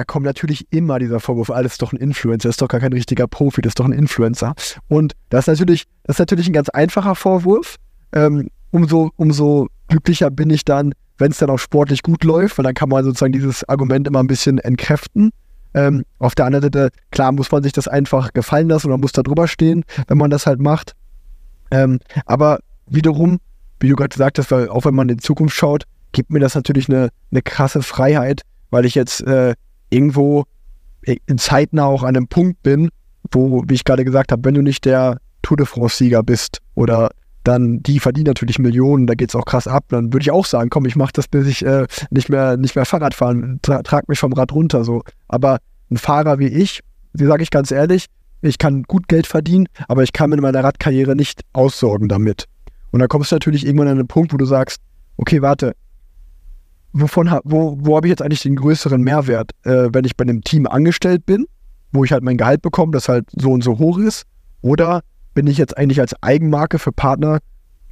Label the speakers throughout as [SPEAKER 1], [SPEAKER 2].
[SPEAKER 1] da kommt natürlich immer dieser Vorwurf, alles ist doch ein Influencer, ist doch gar kein richtiger Profi, das ist doch ein Influencer. Und das ist natürlich, das ist natürlich ein ganz einfacher Vorwurf. Ähm, umso, umso glücklicher bin ich dann, wenn es dann auch sportlich gut läuft, weil dann kann man sozusagen dieses Argument immer ein bisschen entkräften. Ähm, auf der anderen Seite, klar, muss man sich das einfach gefallen lassen oder muss da drüber stehen, wenn man das halt macht. Ähm, aber wiederum, wie du gerade gesagt hast, weil auch wenn man in Zukunft schaut, gibt mir das natürlich eine, eine krasse Freiheit, weil ich jetzt äh, irgendwo in zeitnah auch an einem Punkt bin, wo, wie ich gerade gesagt habe, wenn du nicht der Tour de France-Sieger bist oder dann die verdienen natürlich Millionen, da geht es auch krass ab, dann würde ich auch sagen, komm, ich mache das, bis ich äh, nicht mehr nicht mehr Fahrrad fahren, tra trag mich vom Rad runter so. Aber ein Fahrer wie ich, wie sage ich ganz ehrlich, ich kann gut Geld verdienen, aber ich kann mit meiner Radkarriere nicht aussorgen damit. Und da kommst du natürlich irgendwann an einen Punkt, wo du sagst, okay, warte, wovon wo, wo habe ich jetzt eigentlich den größeren Mehrwert, äh, wenn ich bei einem Team angestellt bin, wo ich halt mein Gehalt bekomme, das halt so und so hoch ist, oder bin ich jetzt eigentlich als Eigenmarke für Partner,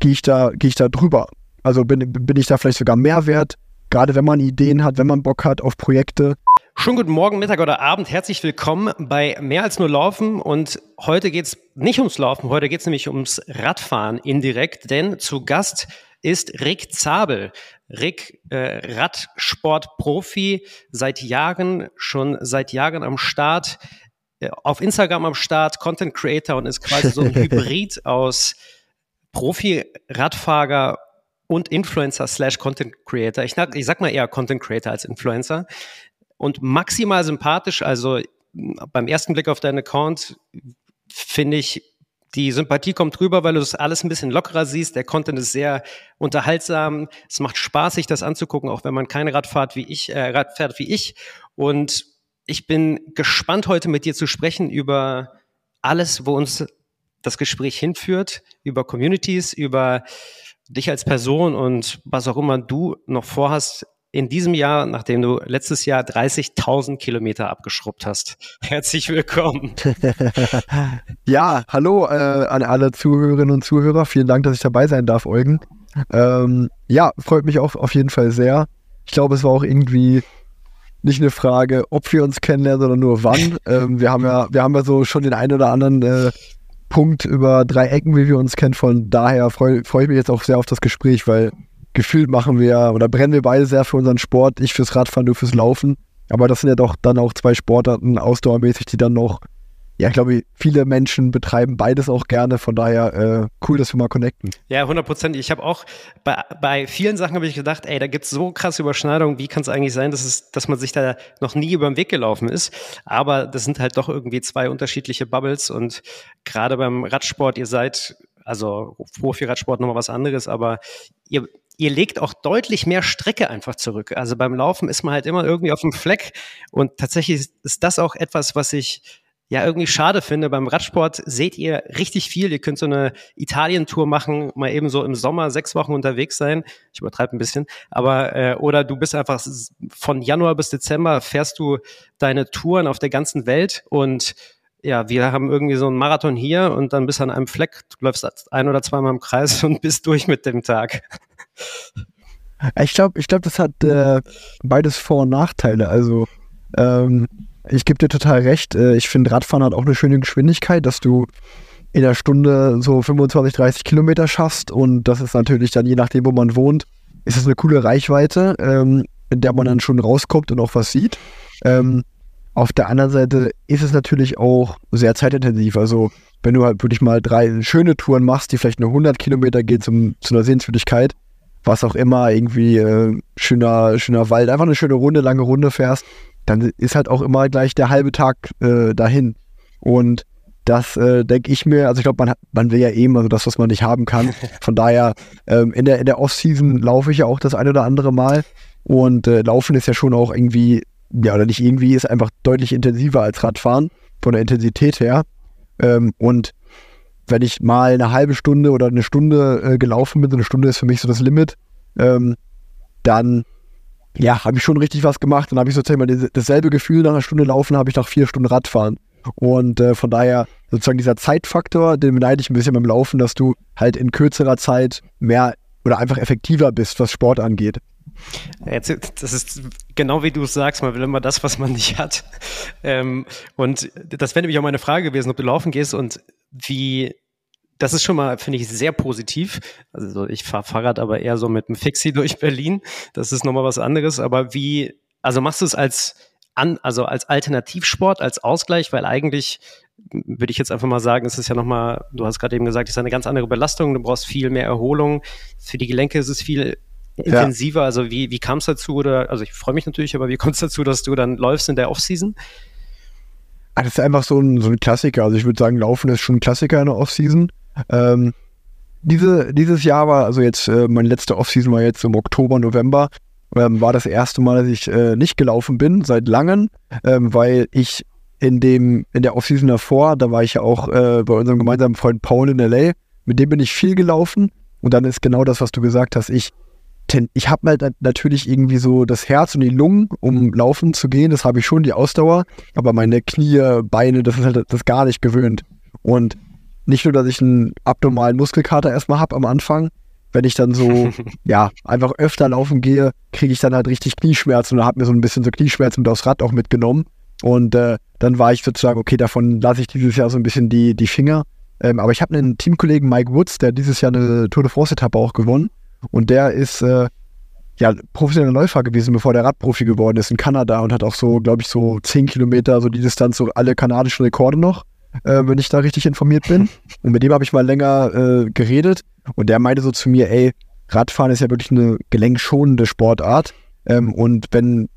[SPEAKER 1] gehe ich da, ich da drüber? Also bin, bin ich da vielleicht sogar Mehrwert, gerade wenn man Ideen hat, wenn man Bock hat auf Projekte.
[SPEAKER 2] Schönen guten Morgen, Mittag oder Abend. Herzlich willkommen bei Mehr als nur Laufen. Und heute geht es nicht ums Laufen, heute geht es nämlich ums Radfahren indirekt, denn zu Gast ist Rick Zabel. Rick, äh, Radsportprofi, seit Jahren, schon seit Jahren am Start, äh, auf Instagram am Start, Content Creator und ist quasi so ein Hybrid aus Profi-Radfahrer und Influencer slash Content Creator. Ich, ich sag mal eher Content Creator als Influencer. Und maximal sympathisch, also beim ersten Blick auf deinen Account finde ich die Sympathie kommt rüber, weil du das alles ein bisschen lockerer siehst. Der Content ist sehr unterhaltsam. Es macht Spaß, sich das anzugucken, auch wenn man keine Radfahrt wie ich, äh, Rad fährt wie ich. Und ich bin gespannt, heute mit dir zu sprechen über alles, wo uns das Gespräch hinführt, über Communities, über dich als Person und was auch immer du noch vorhast in diesem Jahr, nachdem du letztes Jahr 30.000 Kilometer abgeschrubbt hast. Herzlich willkommen.
[SPEAKER 1] ja, hallo äh, an alle Zuhörerinnen und Zuhörer. Vielen Dank, dass ich dabei sein darf, Eugen. Ähm, ja, freut mich auch auf jeden Fall sehr. Ich glaube, es war auch irgendwie nicht eine Frage, ob wir uns kennenlernen, sondern nur wann. ähm, wir haben ja, wir haben ja so schon den einen oder anderen äh, Punkt über drei Ecken, wie wir uns kennen. Von daher freue freu ich mich jetzt auch sehr auf das Gespräch, weil gefühlt machen wir oder brennen wir beide sehr für unseren Sport. Ich fürs Radfahren, du fürs Laufen. Aber das sind ja doch dann auch zwei Sportarten ausdauermäßig, die dann noch, ja, ich glaube, viele Menschen betreiben beides auch gerne. Von daher äh, cool, dass wir mal connecten.
[SPEAKER 2] Ja, 100 Prozent. Ich habe auch bei, bei vielen Sachen habe ich gedacht, ey, da gibt es so krasse Überschneidungen. Wie kann es eigentlich sein, dass, es, dass man sich da noch nie über den Weg gelaufen ist? Aber das sind halt doch irgendwie zwei unterschiedliche Bubbles. Und gerade beim Radsport, ihr seid also Profi-Radsport nochmal was anderes, aber ihr, ihr legt auch deutlich mehr Strecke einfach zurück. Also beim Laufen ist man halt immer irgendwie auf dem Fleck und tatsächlich ist das auch etwas, was ich ja irgendwie schade finde. Beim Radsport seht ihr richtig viel. Ihr könnt so eine Italien-Tour machen, mal eben so im Sommer sechs Wochen unterwegs sein. Ich übertreibe ein bisschen, aber äh, oder du bist einfach von Januar bis Dezember fährst du deine Touren auf der ganzen Welt und ja, wir haben irgendwie so einen Marathon hier und dann bist du an einem Fleck, du läufst ein oder zweimal im Kreis und bist durch mit dem Tag.
[SPEAKER 1] Ich glaube, ich glaube, das hat äh, beides Vor- und Nachteile. Also ähm, ich gebe dir total recht. Äh, ich finde, Radfahren hat auch eine schöne Geschwindigkeit, dass du in der Stunde so 25, 30 Kilometer schaffst und das ist natürlich dann, je nachdem, wo man wohnt, ist es eine coole Reichweite, ähm, in der man dann schon rauskommt und auch was sieht. Ähm, auf der anderen Seite ist es natürlich auch sehr zeitintensiv. Also wenn du halt wirklich mal drei schöne Touren machst, die vielleicht nur 100 Kilometer gehen zum, zu einer Sehenswürdigkeit, was auch immer, irgendwie äh, schöner, schöner Wald, einfach eine schöne Runde, lange Runde fährst, dann ist halt auch immer gleich der halbe Tag äh, dahin. Und das äh, denke ich mir, also ich glaube, man, man will ja eben, also das, was man nicht haben kann. Von daher, ähm, in der, in der Off-Season laufe ich ja auch das eine oder andere Mal. Und äh, Laufen ist ja schon auch irgendwie ja, oder nicht irgendwie, ist einfach deutlich intensiver als Radfahren, von der Intensität her. Ähm, und wenn ich mal eine halbe Stunde oder eine Stunde äh, gelaufen bin, so eine Stunde ist für mich so das Limit, ähm, dann ja, habe ich schon richtig was gemacht. Dann habe ich sozusagen mal dasselbe Gefühl nach einer Stunde Laufen, habe ich nach vier Stunden Radfahren. Und äh, von daher sozusagen dieser Zeitfaktor, den beneide ich ein bisschen beim Laufen, dass du halt in kürzerer Zeit mehr oder einfach effektiver bist, was Sport angeht.
[SPEAKER 2] Jetzt, das ist genau wie du es sagst, man will immer das, was man nicht hat. Ähm, und das wäre nämlich auch meine Frage gewesen, ob du laufen gehst und wie, das ist schon mal, finde ich, sehr positiv. Also ich fahre Fahrrad aber eher so mit einem Fixie durch Berlin. Das ist nochmal was anderes. Aber wie, also machst du es als an, also als Alternativsport, als Ausgleich, weil eigentlich würde ich jetzt einfach mal sagen, es ist ja nochmal, du hast gerade eben gesagt, es ist eine ganz andere Belastung, du brauchst viel mehr Erholung. Für die Gelenke ist es viel intensiver. Ja. Also wie, wie kam es dazu? Oder also ich freue mich natürlich, aber wie kommt es dazu, dass du dann läufst in der Offseason?
[SPEAKER 1] Ah, das ist einfach so ein, so ein Klassiker. Also ich würde sagen, Laufen ist schon ein Klassiker in der Offseason. Ähm, diese, dieses Jahr war, also jetzt, äh, meine letzte Offseason war jetzt im Oktober, November, ähm, war das erste Mal, dass ich äh, nicht gelaufen bin, seit langem, ähm, weil ich in dem, in der Offseason davor, da war ich ja auch äh, bei unserem gemeinsamen Freund Paul in LA, mit dem bin ich viel gelaufen und dann ist genau das, was du gesagt hast, ich ich habe halt natürlich irgendwie so das Herz und die Lungen, um laufen zu gehen. Das habe ich schon, die Ausdauer. Aber meine Knie, Beine, das ist halt das gar nicht gewöhnt. Und nicht nur, dass ich einen abnormalen Muskelkater erstmal habe am Anfang, wenn ich dann so, ja, einfach öfter laufen gehe, kriege ich dann halt richtig Knieschmerzen und habe mir so ein bisschen so Knieschmerzen mit aufs Rad auch mitgenommen. Und äh, dann war ich sozusagen, okay, davon lasse ich dieses Jahr so ein bisschen die, die Finger. Ähm, aber ich habe einen Teamkollegen, Mike Woods, der dieses Jahr eine Tour de France-Etappe auch gewonnen. Und der ist äh, ja professioneller Läufer gewesen, bevor der Radprofi geworden ist in Kanada und hat auch so, glaube ich, so 10 Kilometer, so die Distanz, so alle kanadischen Rekorde noch, äh, wenn ich da richtig informiert bin. Und mit dem habe ich mal länger äh, geredet und der meinte so zu mir, ey, Radfahren ist ja wirklich eine gelenkschonende Sportart. Ähm, und wenn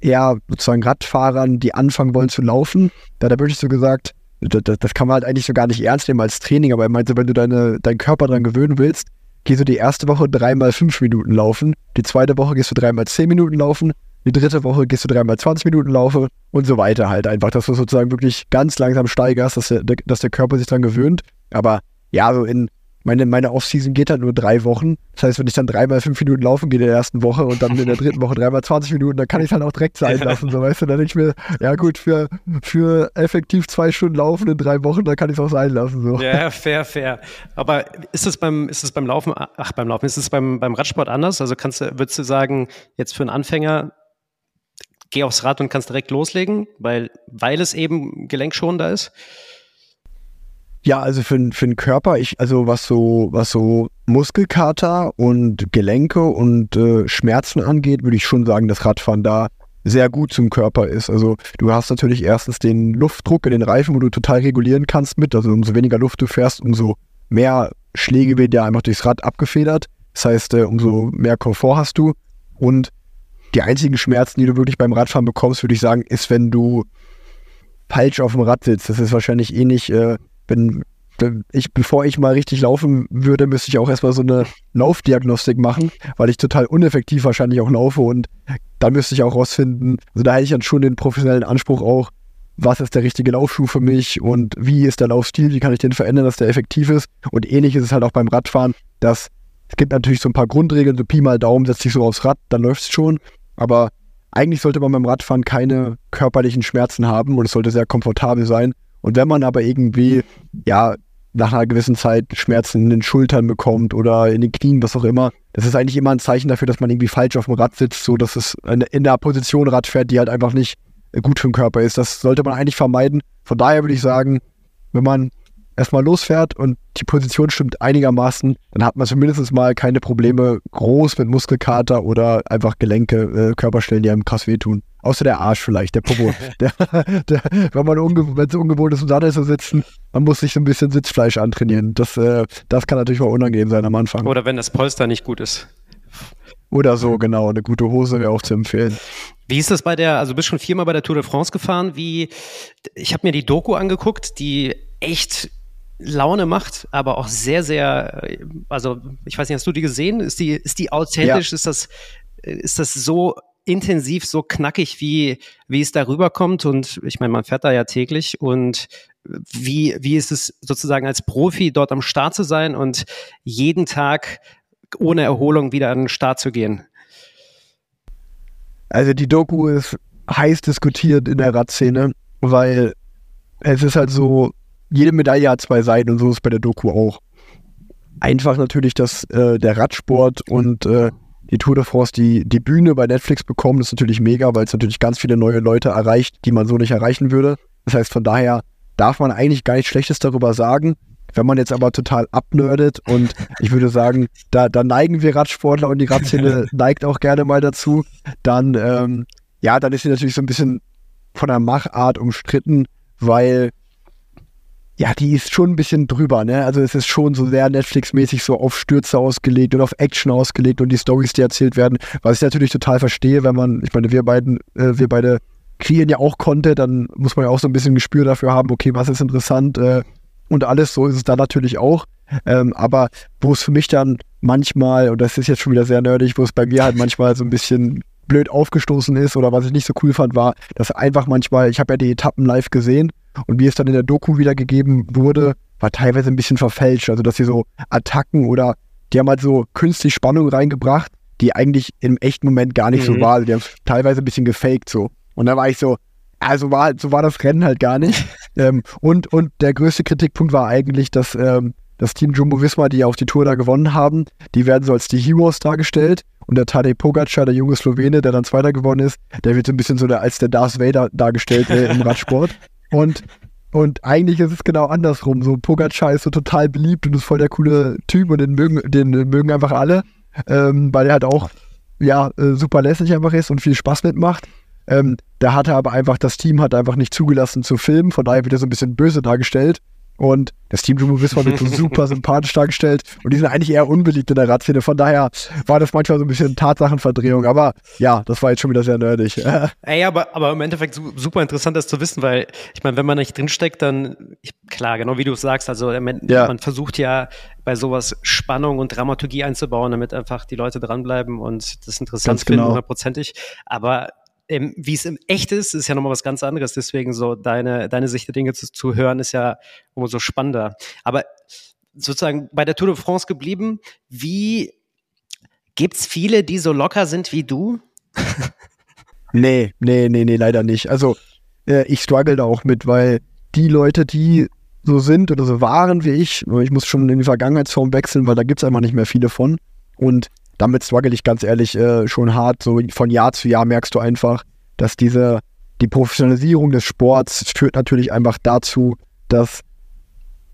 [SPEAKER 1] eher sozusagen Radfahrern, die anfangen wollen zu laufen, da hat er wirklich so gesagt, das, das, kann man halt eigentlich so gar nicht ernst nehmen als Training, aber er meinte, wenn du deine, deinen Körper daran gewöhnen willst, gehst du die erste Woche dreimal fünf Minuten laufen, die zweite Woche gehst du dreimal zehn Minuten laufen, die dritte Woche gehst du dreimal 20 Minuten laufen und so weiter halt einfach, dass du sozusagen wirklich ganz langsam steigerst, dass der, dass der Körper sich dran gewöhnt. Aber ja, so in meine, meine Offseason geht halt nur drei Wochen. Das heißt, wenn ich dann dreimal fünf Minuten laufen gehe in der ersten Woche und dann in der dritten Woche dreimal 20 Minuten, dann kann ich es halt auch direkt sein lassen. So, weißt du, dann denke ich mir, ja gut, für, für effektiv zwei Stunden laufen in drei Wochen, dann kann ich es auch sein lassen. So.
[SPEAKER 2] Ja, fair, fair. Aber ist es beim, ist es beim Laufen, ach, beim Laufen, ist es beim, beim Radsport anders? Also kannst du, würdest du sagen, jetzt für einen Anfänger, geh aufs Rad und kannst direkt loslegen, weil, weil es eben gelenkschonender ist?
[SPEAKER 1] Ja, also für, für den Körper, ich, also was so, was so Muskelkater und Gelenke und äh, Schmerzen angeht, würde ich schon sagen, dass Radfahren da sehr gut zum Körper ist. Also du hast natürlich erstens den Luftdruck in den Reifen, wo du total regulieren kannst mit. Also umso weniger Luft du fährst, umso mehr Schläge werden ja einfach durchs Rad abgefedert. Das heißt, äh, umso mehr Komfort hast du. Und die einzigen Schmerzen, die du wirklich beim Radfahren bekommst, würde ich sagen, ist, wenn du falsch auf dem Rad sitzt. Das ist wahrscheinlich eh äh, wenn ich, bevor ich mal richtig laufen würde, müsste ich auch erstmal so eine Laufdiagnostik machen, weil ich total uneffektiv wahrscheinlich auch laufe und dann müsste ich auch rausfinden, also da hätte ich dann schon den professionellen Anspruch auch, was ist der richtige Laufschuh für mich und wie ist der Laufstil, wie kann ich den verändern, dass der effektiv ist. Und ähnlich ist es halt auch beim Radfahren, dass es gibt natürlich so ein paar Grundregeln, so Pi mal Daumen, setzt dich so aufs Rad, dann läuft es schon, aber eigentlich sollte man beim Radfahren keine körperlichen Schmerzen haben und es sollte sehr komfortabel sein und wenn man aber irgendwie, ja, nach einer gewissen Zeit Schmerzen in den Schultern bekommt oder in den Knien, was auch immer, das ist eigentlich immer ein Zeichen dafür, dass man irgendwie falsch auf dem Rad sitzt, so dass es in der Position Rad fährt, die halt einfach nicht gut für den Körper ist. Das sollte man eigentlich vermeiden. Von daher würde ich sagen, wenn man erstmal losfährt und die Position stimmt einigermaßen, dann hat man zumindest mal keine Probleme groß mit Muskelkater oder einfach Gelenke, äh, Körperstellen, die einem krass wehtun. Außer der Arsch vielleicht, der Popo. der, der, wenn man wenn es ungewohnt ist, um da zu sitzen, man muss sich so ein bisschen Sitzfleisch antrainieren. Das, äh, das kann natürlich mal unangenehm sein am Anfang.
[SPEAKER 2] Oder wenn das Polster nicht gut ist.
[SPEAKER 1] Oder so, genau. Eine gute Hose wäre auch zu empfehlen.
[SPEAKER 2] Wie ist das bei der, also du bist schon viermal bei der Tour de France gefahren. Wie, ich habe mir die Doku angeguckt, die echt Laune macht, aber auch sehr, sehr, also ich weiß nicht, hast du die gesehen? Ist die, ist die authentisch? Ja. Ist das, ist das so intensiv, so knackig, wie, wie es darüber kommt? Und ich meine, man fährt da ja täglich und wie, wie ist es sozusagen als Profi dort am Start zu sein und jeden Tag ohne Erholung wieder an den Start zu gehen?
[SPEAKER 1] Also die Doku ist heiß diskutiert in der Radszene, weil es ist halt so, jede Medaille hat zwei Seiten und so ist es bei der Doku auch. Einfach natürlich, dass äh, der Radsport und äh, die Tour de France die, die Bühne bei Netflix bekommen. Das ist natürlich mega, weil es natürlich ganz viele neue Leute erreicht, die man so nicht erreichen würde. Das heißt, von daher darf man eigentlich gar nichts Schlechtes darüber sagen. Wenn man jetzt aber total abnerdet und ich würde sagen, da, da neigen wir Radsportler und die Radszene neigt auch gerne mal dazu, dann, ähm, ja, dann ist sie natürlich so ein bisschen von der Machart umstritten, weil ja, die ist schon ein bisschen drüber, ne? Also es ist schon so sehr Netflix-mäßig so auf Stürze ausgelegt und auf Action ausgelegt und die Stories, die erzählt werden, was ich natürlich total verstehe, wenn man, ich meine, wir beiden, äh, wir beide kreieren ja auch Content, dann muss man ja auch so ein bisschen Gespür dafür haben, okay, was ist interessant äh, und alles, so ist es da natürlich auch. Ähm, aber wo es für mich dann manchmal, und das ist jetzt schon wieder sehr nerdig, wo es bei mir halt manchmal so ein bisschen blöd aufgestoßen ist oder was ich nicht so cool fand, war, dass einfach manchmal, ich habe ja die Etappen live gesehen und wie es dann in der Doku wiedergegeben wurde, war teilweise ein bisschen verfälscht. Also, dass sie so Attacken oder die haben halt so künstlich Spannung reingebracht, die eigentlich im echten Moment gar nicht mhm. so war. Also, die haben teilweise ein bisschen gefaked so. Und da war ich so, also war, so war das Rennen halt gar nicht. ähm, und, und der größte Kritikpunkt war eigentlich, dass ähm, das Team Jumbo Visma, die ja auch die Tour da gewonnen haben, die werden so als die Heroes dargestellt. Und der Tadej Pogacar, der junge Slowene, der dann Zweiter geworden ist, der wird so ein bisschen so der, als der Darth Vader dargestellt äh, im Radsport. Und, und eigentlich ist es genau andersrum. So Pogacar ist so total beliebt und ist voll der coole Typ und den mögen, den mögen einfach alle, ähm, weil er halt auch ja, äh, super lässig einfach ist und viel Spaß mitmacht. Ähm, da hatte aber einfach, das Team hat einfach nicht zugelassen zu filmen, von daher wird er so ein bisschen böse dargestellt. Und das Team Jumbo Visma wird so super sympathisch dargestellt. Und die sind eigentlich eher unbeliebt in der Radszene. Von daher war das manchmal so ein bisschen Tatsachenverdrehung. Aber ja, das war jetzt schon wieder sehr nerdig.
[SPEAKER 2] Ey, aber, aber im Endeffekt super interessant, das zu wissen, weil ich meine, wenn man nicht drinsteckt, dann, ich, klar, genau wie du sagst, also man, ja. man versucht ja bei sowas Spannung und Dramaturgie einzubauen, damit einfach die Leute dranbleiben und das interessant
[SPEAKER 1] Ganz finden, genau.
[SPEAKER 2] hundertprozentig. Aber ähm, wie es im echt ist, ist ja nochmal was ganz anderes. Deswegen so deine, deine Sicht der Dinge zu, zu hören, ist ja umso spannender. Aber sozusagen bei der Tour de France geblieben, wie gibt's viele, die so locker sind wie du?
[SPEAKER 1] nee, nee, nee, nee, leider nicht. Also äh, ich struggle da auch mit, weil die Leute, die so sind oder so waren wie ich, ich muss schon in die Vergangenheitsform wechseln, weil da gibt es einfach nicht mehr viele von. Und damit struggle ich ganz ehrlich äh, schon hart. So von Jahr zu Jahr merkst du einfach, dass diese, die Professionalisierung des Sports führt natürlich einfach dazu, dass,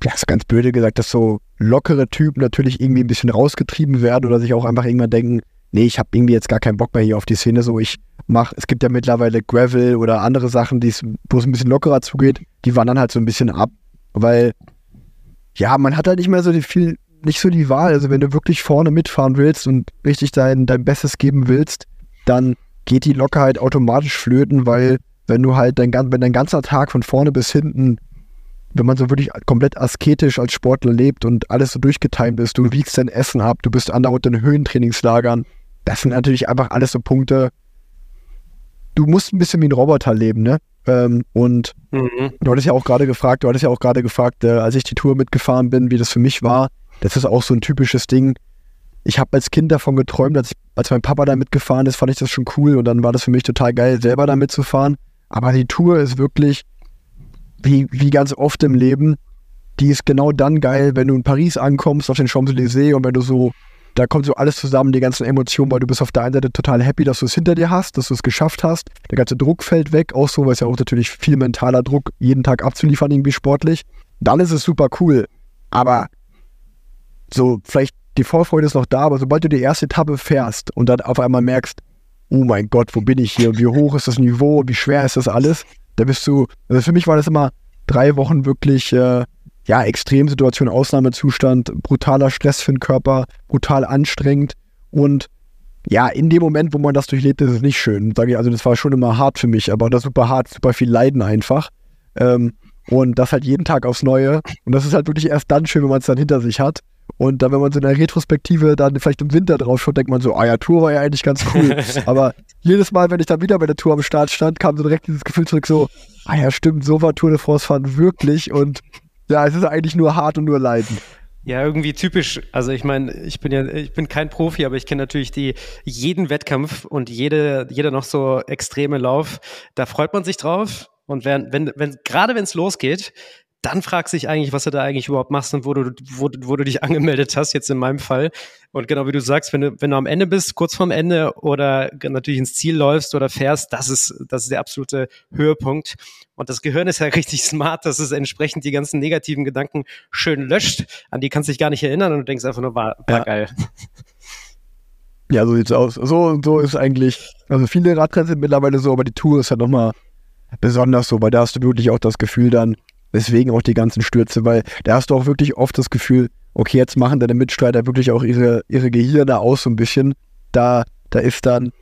[SPEAKER 1] ja, ist ganz blöde gesagt, dass so lockere Typen natürlich irgendwie ein bisschen rausgetrieben werden oder sich auch einfach irgendwann denken, nee, ich habe irgendwie jetzt gar keinen Bock mehr hier auf die Szene. So, ich mache, es gibt ja mittlerweile Gravel oder andere Sachen, wo es ein bisschen lockerer zugeht, die wandern halt so ein bisschen ab, weil ja, man hat halt nicht mehr so viel nicht so die Wahl. Also wenn du wirklich vorne mitfahren willst und richtig dein, dein Bestes geben willst, dann geht die Lockerheit automatisch flöten, weil wenn du halt dein, wenn dein ganzer Tag von vorne bis hinten, wenn man so wirklich komplett asketisch als Sportler lebt und alles so durchgetimt ist, du wiegst dein Essen ab, du bist andauernd in Höhentrainingslagern, das sind natürlich einfach alles so Punkte. Du musst ein bisschen wie ein Roboter leben, ne? Ähm, und mhm. du hattest ja auch gerade gefragt, du hattest ja auch gerade gefragt, äh, als ich die Tour mitgefahren bin, wie das für mich war. Das ist auch so ein typisches Ding. Ich habe als Kind davon geträumt, als, ich, als mein Papa da mitgefahren ist, fand ich das schon cool und dann war das für mich total geil, selber da mitzufahren. Aber die Tour ist wirklich, wie, wie ganz oft im Leben, die ist genau dann geil, wenn du in Paris ankommst, auf den Champs-Élysées und wenn du so, da kommt so alles zusammen, die ganzen Emotionen, weil du bist auf der einen Seite total happy, dass du es hinter dir hast, dass du es geschafft hast. Der ganze Druck fällt weg, auch so, weil es ja auch natürlich viel mentaler Druck, jeden Tag abzuliefern, irgendwie sportlich. Dann ist es super cool. Aber so vielleicht die Vorfreude ist noch da, aber sobald du die erste Etappe fährst und dann auf einmal merkst, oh mein Gott, wo bin ich hier? Wie hoch ist das Niveau? Wie schwer ist das alles? Da bist du, also für mich war das immer drei Wochen wirklich, äh, ja, Extremsituation, Ausnahmezustand, brutaler Stress für den Körper, brutal anstrengend und ja, in dem Moment, wo man das durchlebt, ist es nicht schön. Sage ich, also das war schon immer hart für mich, aber das super hart, super viel Leiden einfach. Ähm, und das halt jeden Tag aufs Neue. Und das ist halt wirklich erst dann schön, wenn man es dann hinter sich hat. Und dann, wenn man so in der Retrospektive dann vielleicht im Winter drauf schaut, denkt man so, ah ja, Tour war ja eigentlich ganz cool. Aber jedes Mal, wenn ich dann wieder bei der Tour am Start stand, kam so direkt dieses Gefühl zurück, so, ah ja, stimmt, so war Tour de France fahren wirklich. Und ja, es ist eigentlich nur hart und nur Leiden.
[SPEAKER 2] Ja, irgendwie typisch. Also ich meine, ich bin ja, ich bin kein Profi, aber ich kenne natürlich die jeden Wettkampf und jede, jeder noch so extreme Lauf. Da freut man sich drauf. Und wenn, wenn, wenn gerade wenn es losgeht, dann fragst du dich eigentlich, was du da eigentlich überhaupt machst und wo du, wo, wo du dich angemeldet hast, jetzt in meinem Fall. Und genau wie du sagst, wenn du, wenn du am Ende bist, kurz vorm Ende oder natürlich ins Ziel läufst oder fährst, das ist, das ist der absolute Höhepunkt. Und das Gehirn ist ja richtig smart, dass es entsprechend die ganzen negativen Gedanken schön löscht. An die kannst du dich gar nicht erinnern und du denkst einfach nur, war, war ja. geil.
[SPEAKER 1] Ja, so sieht's aus. So, so ist eigentlich, also viele Radrennen sind mittlerweile so, aber die Tour ist halt nochmal besonders so, weil da hast du wirklich auch das Gefühl dann, Deswegen auch die ganzen Stürze, weil da hast du auch wirklich oft das Gefühl, okay, jetzt machen deine Mitstreiter wirklich auch ihre, ihre Gehirne aus so ein bisschen. Da, da ist dann.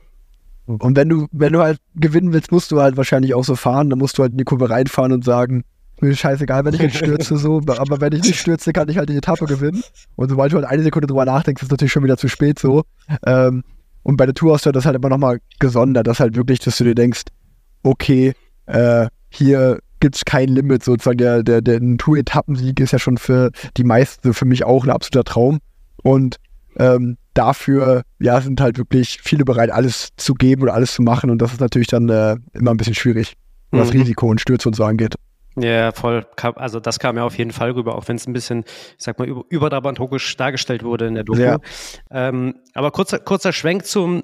[SPEAKER 1] Und wenn du, wenn du halt gewinnen willst, musst du halt wahrscheinlich auch so fahren. Dann musst du halt in die Kurve reinfahren und sagen, mir ist scheißegal, wenn ich jetzt stürze, so, aber wenn ich nicht stürze, kann ich halt die Etappe gewinnen. Und sobald du halt eine Sekunde drüber nachdenkst, ist natürlich schon wieder zu spät so. Ähm, und bei der Tour hast du das halt immer nochmal gesondert, dass halt wirklich, dass du dir denkst, okay, äh, hier gibt es kein Limit sozusagen. Der, der, der Tour-Etappensieg ist ja schon für die meisten, für mich auch ein absoluter Traum. Und ähm, dafür, ja, sind halt wirklich viele bereit, alles zu geben oder alles zu machen. Und das ist natürlich dann äh, immer ein bisschen schwierig, was mhm. Risiko und Stürze und so angeht.
[SPEAKER 2] Ja, voll. Also das kam ja auf jeden Fall rüber, auch wenn es ein bisschen, ich sag mal, überdramaturgisch dargestellt wurde in der Doku. Ja. Ähm, aber kurzer, kurzer Schwenk zum,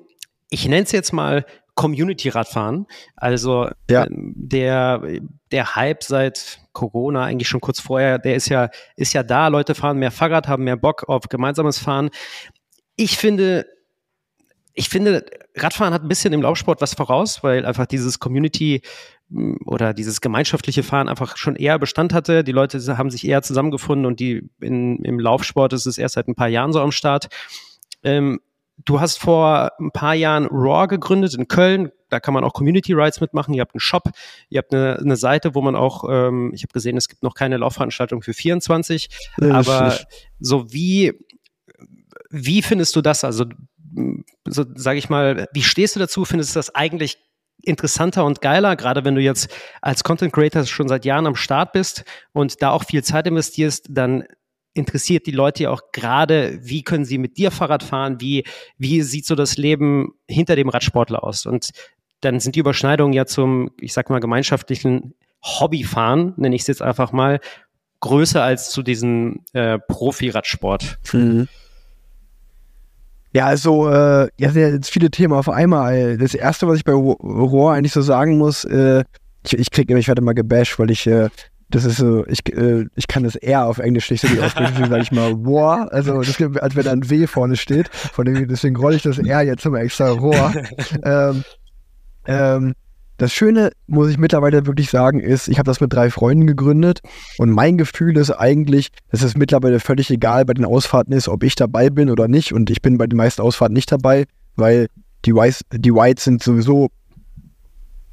[SPEAKER 2] ich nenne es jetzt mal Community-Radfahren. Also ja. Ähm, der, der Hype seit Corona, eigentlich schon kurz vorher, der ist ja, ist ja da. Leute fahren mehr Fahrrad, haben mehr Bock auf gemeinsames Fahren. Ich finde, ich finde, Radfahren hat ein bisschen im Laufsport was voraus, weil einfach dieses Community mm, oder dieses gemeinschaftliche Fahren einfach schon eher Bestand hatte. Die Leute haben sich eher zusammengefunden und die in, im Laufsport ist es erst seit ein paar Jahren so am Start. Ähm, Du hast vor ein paar Jahren Raw gegründet in Köln. Da kann man auch Community Rides mitmachen. Ihr habt einen Shop, ihr habt eine, eine Seite, wo man auch, ähm, ich habe gesehen, es gibt noch keine Laufveranstaltung für 24. Nee, aber so wie, wie findest du das? Also, so sage ich mal, wie stehst du dazu? Findest du das eigentlich interessanter und geiler, gerade wenn du jetzt als Content Creator schon seit Jahren am Start bist und da auch viel Zeit investierst, dann interessiert die Leute ja auch gerade, wie können sie mit dir Fahrrad fahren, wie, wie sieht so das Leben hinter dem Radsportler aus? Und dann sind die Überschneidungen ja zum, ich sag mal, gemeinschaftlichen Hobbyfahren, nenne ich es jetzt einfach mal, größer als zu diesem äh, Profi-Radsport. Mhm.
[SPEAKER 1] Ja, also, äh, ja, jetzt viele Themen auf einmal. Das erste, was ich bei Rohr eigentlich so sagen muss, äh, ich, ich krieg, ich werde mal gebasht, weil ich äh, das ist so, ich, äh, ich kann das R auf Englisch nicht so gut aussprechen, sage ich mal Roar. Also, das gibt, als wenn da ein W vorne steht. Von dem, deswegen rolle ich das R jetzt immer extra Roar. ähm, ähm, das Schöne, muss ich mittlerweile wirklich sagen, ist, ich habe das mit drei Freunden gegründet und mein Gefühl ist eigentlich, dass es mittlerweile völlig egal bei den Ausfahrten ist, ob ich dabei bin oder nicht. Und ich bin bei den meisten Ausfahrten nicht dabei, weil die Whites, die Whites sind sowieso